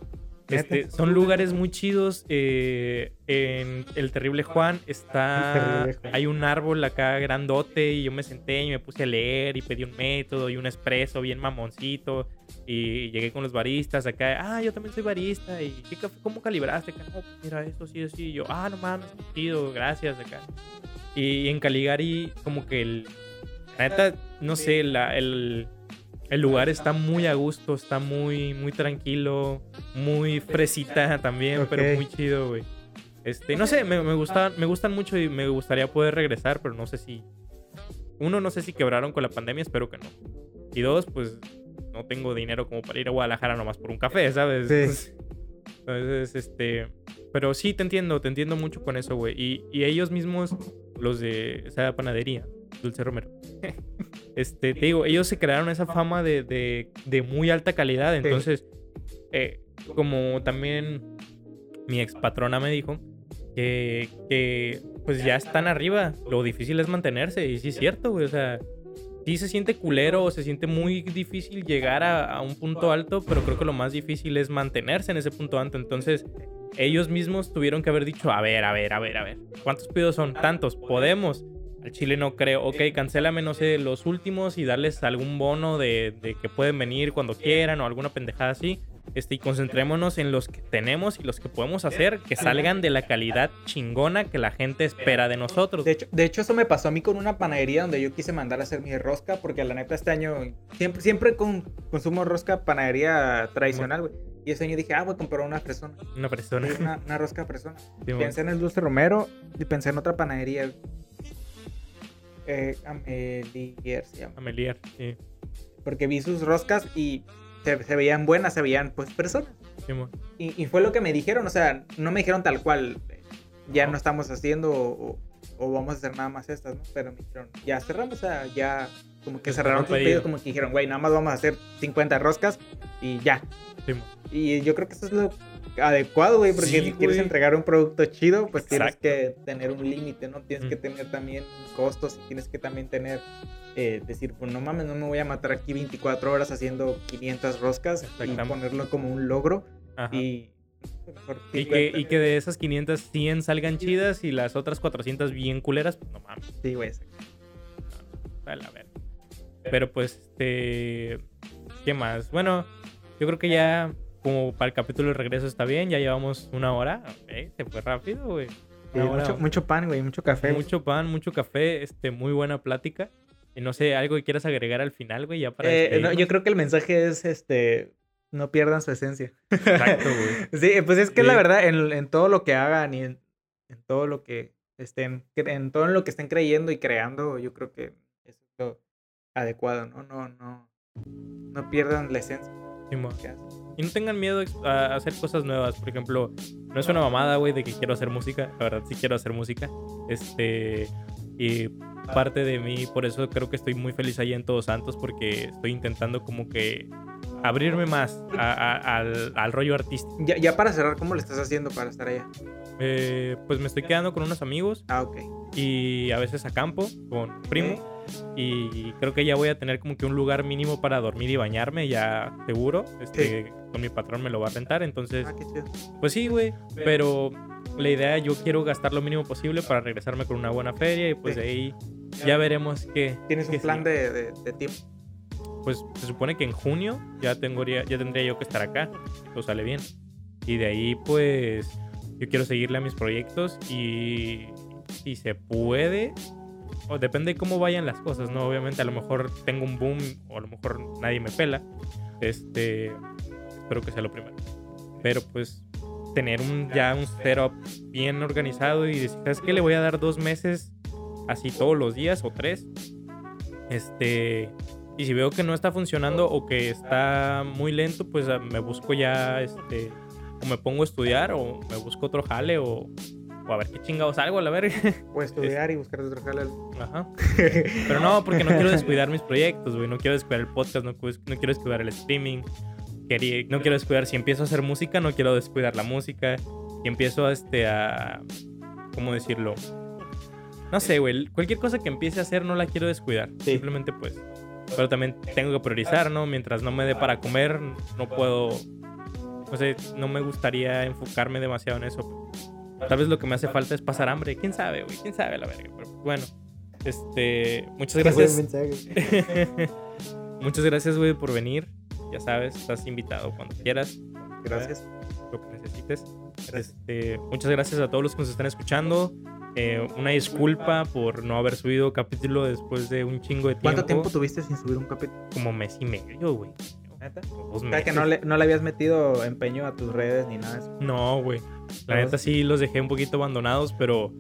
Este, son lugares muy chidos. Eh, en El Terrible Juan está. Hay un árbol acá grandote y yo me senté y me puse a leer y pedí un método y un expreso bien mamoncito. Y llegué con los baristas acá. Ah, yo también soy barista. ¿Y qué cómo calibraste? No, pues mira, esto sí, así. Y yo, ah, no mames, chido, gracias acá. Y en Caligari, como que el. La neta, no sé, la, el el lugar está muy a gusto, está muy, muy tranquilo, muy fresita también, pero muy chido, güey. Este, no sé, me, me, gustan, me gustan mucho y me gustaría poder regresar, pero no sé si. Uno, no sé si quebraron con la pandemia, espero que no. Y dos, pues no tengo dinero como para ir a Guadalajara nomás por un café, ¿sabes? Sí. Entonces, este. Pero sí, te entiendo, te entiendo mucho con eso, güey. Y, y ellos mismos, los de esa panadería, Dulce Romero. este, te digo, ellos se crearon esa fama de, de, muy alta calidad. Entonces, eh, como también mi ex patrona me dijo, que, que, pues ya están arriba. Lo difícil es mantenerse. Y sí es cierto, güey. O sea, sí se siente culero o se siente muy difícil llegar a, a, un punto alto, pero creo que lo más difícil es mantenerse en ese punto alto. Entonces, ellos mismos tuvieron que haber dicho, a ver, a ver, a ver, a ver, ¿cuántos pedidos son? Tantos, podemos. Al Chile no creo, ok, cancélame, no sé, los últimos y darles algún bono de, de que pueden venir cuando quieran o alguna pendejada así. Este, y concentrémonos en los que tenemos y los que podemos hacer que salgan de la calidad chingona que la gente espera de nosotros. De hecho, de hecho eso me pasó a mí con una panadería donde yo quise mandar a hacer mi rosca, porque la neta este año siempre, siempre con, consumo rosca panadería tradicional, güey. Y ese año dije, ah, voy a comprar una fresona. Una fresona. Una, una rosca fresona. pensé en el Dulce Romero y pensé en otra panadería. Eh, Amelier se llama. Amelier, sí. Porque vi sus roscas y se, veían buenas, se veían pues personas. Sí, y, y, fue lo que me dijeron, o sea, no me dijeron tal cual, ya no estamos haciendo o, o, vamos a hacer nada más estas, ¿no? Pero me dijeron, ya cerramos, o sea, ya como que cerraron su pedido, como que dijeron, güey, nada más vamos a hacer 50 roscas y ya. Sí, y yo creo que eso es lo adecuado, güey, porque si quieres entregar un producto chido, pues tienes que tener un límite, ¿no? Tienes que tener también costos y tienes que también tener, eh, decir, pues no mames, no me voy a matar aquí 24 horas haciendo 500 roscas y ponerlo como un logro. Y y que, y que, de esas 500, 100 salgan chidas y las otras 400 bien culeras, pues no mames. Sí, güey. a ver. Pero pues, este. ¿Qué más? Bueno, yo creo que ya como para el capítulo de regreso está bien, ya llevamos una hora. se fue rápido, güey. mucho, pan, güey, mucho café. Mucho pan, mucho café, este, muy buena plática. Y no sé, algo que quieras agregar al final, güey, ya para eh, yo creo que el mensaje es, este, no pierdan su esencia. Exacto, güey. sí, pues es que la verdad, en, todo lo que hagan y en, todo lo que estén, en todo lo que estén creyendo y creando, yo creo que es lo adecuado, ¿no? No, no, no pierdan la esencia. Y no tengan miedo a hacer cosas nuevas. Por ejemplo, no es una mamada, güey, de que quiero hacer música. La verdad, sí quiero hacer música. Este. Y parte de mí, por eso creo que estoy muy feliz ahí en Todos Santos, porque estoy intentando como que abrirme más al, al, rollo artístico. Ya, ya, para cerrar, ¿cómo le estás haciendo para estar allá? Eh, pues me estoy quedando con unos amigos. Ah, ok. Y a veces a campo con primo. Y creo que ya voy a tener como que un lugar mínimo para dormir y bañarme, ya seguro. Este, Con mi patrón me lo va a rentar. Entonces, ah, pues sí, güey. Pero la idea, yo quiero gastar lo mínimo posible para regresarme con una buena feria. Y pues de ahí ya veremos qué. ¿Tienes un plan de, de, tiempo? Pues se supone que en junio ya, tendría, ya tendría yo que estar acá. Todo sale bien. Y de ahí, pues, yo quiero seguirle a mis proyectos y si se puede, o depende de cómo vayan las cosas, ¿no? Obviamente a lo mejor tengo un boom o a lo mejor nadie me pela. Este, espero que sea lo primero. Pero pues tener un, ya un setup bien organizado y decir, ¿sabes qué? Le voy a dar dos meses así todos los días o tres. Este, y si veo que no está funcionando o que está muy lento, pues ah, me busco ya, este, o me pongo a estudiar o me busco otro jale o o a ver qué chingados algo a la verga. O estudiar y buscar otro jale. Ajá. Pero no, porque no quiero descuidar mis proyectos, güey. No quiero descuidar el podcast, no, no quiero descuidar el streaming. Quería- no quiero descuidar, si empiezo a hacer música, no quiero descuidar la música. Si empiezo a, este, a... ¿Cómo decirlo? No sé, güey. Cualquier cosa que empiece a hacer no la quiero descuidar. Sí. Simplemente, pues... Pero también tengo que priorizar, ¿no? Mientras no me dé para comer, no puedo... No sé, no me gustaría enfocarme demasiado en eso. Tal vez lo que me hace falta es pasar hambre. ¿Quién sabe, güey? ¿Quién sabe la verga? Pero bueno, este... Muchas gracias. Muchas gracias, güey, por venir. Ya sabes, estás invitado cuando quieras, Gracias. lo que necesites. Este, muchas gracias a todos los que nos están escuchando. Eh, una disculpa por no haber subido capítulo después de un chingo de tiempo. ¿Cuánto tiempo tuviste sin subir un capítulo? Como mes y medio, güey. ¿Neta? O O sea, que no le, no le habías metido empeño a tus redes ni nada de eso. No, güey. La neta sí los dejé un poquito abandonados, pero,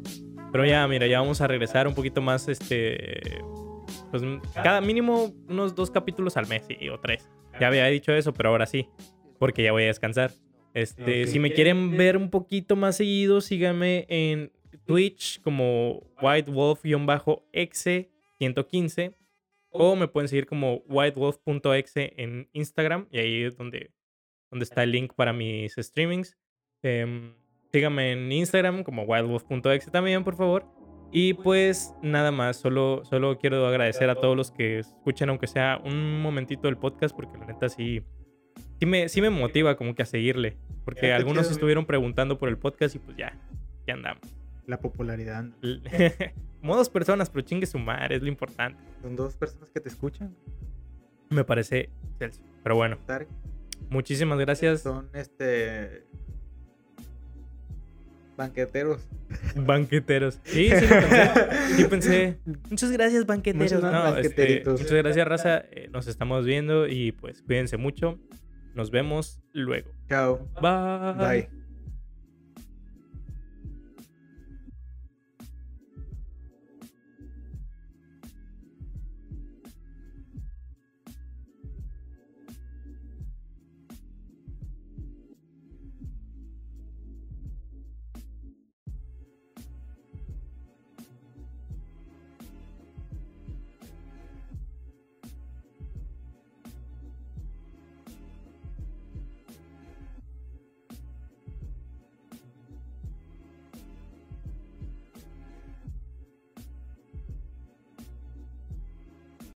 pero ya, mira, ya vamos a regresar un poquito más, este, pues cada mínimo unos dos capítulos al mes, sí, o tres. Ya había dicho eso, pero ahora sí, porque ya voy a descansar. Este, si me quieren ver un poquito más seguido, síganme en Twitch como White Wolf-exe 115 o me pueden seguir como whitewolf.exe en Instagram y ahí es donde, donde está el link para mis streamings. Em, síganme en Instagram como wildwolf.exe también, por favor. Y pues nada más, solo, solo quiero agradecer a todos los que escuchan, aunque sea un momentito del podcast, porque la neta sí, sí, me, sí me motiva como que a seguirle. Porque algunos estuvieron preguntando por el podcast y pues ya, ya andamos. La popularidad. Como dos personas, pero chingue su madre, es lo importante. Son dos personas que te escuchan. Me parece excelso. Pero bueno, Tarek. muchísimas gracias. Son este. Banqueteros. Banqueteros. Sí, sí, pensé. Sí pensé. Muchas gracias, banqueteros. Muchas No, este, muchas gracias, raza. Eh, nos estamos viendo y pues cuídense mucho. Nos vemos luego. Chao. Bye. Bye.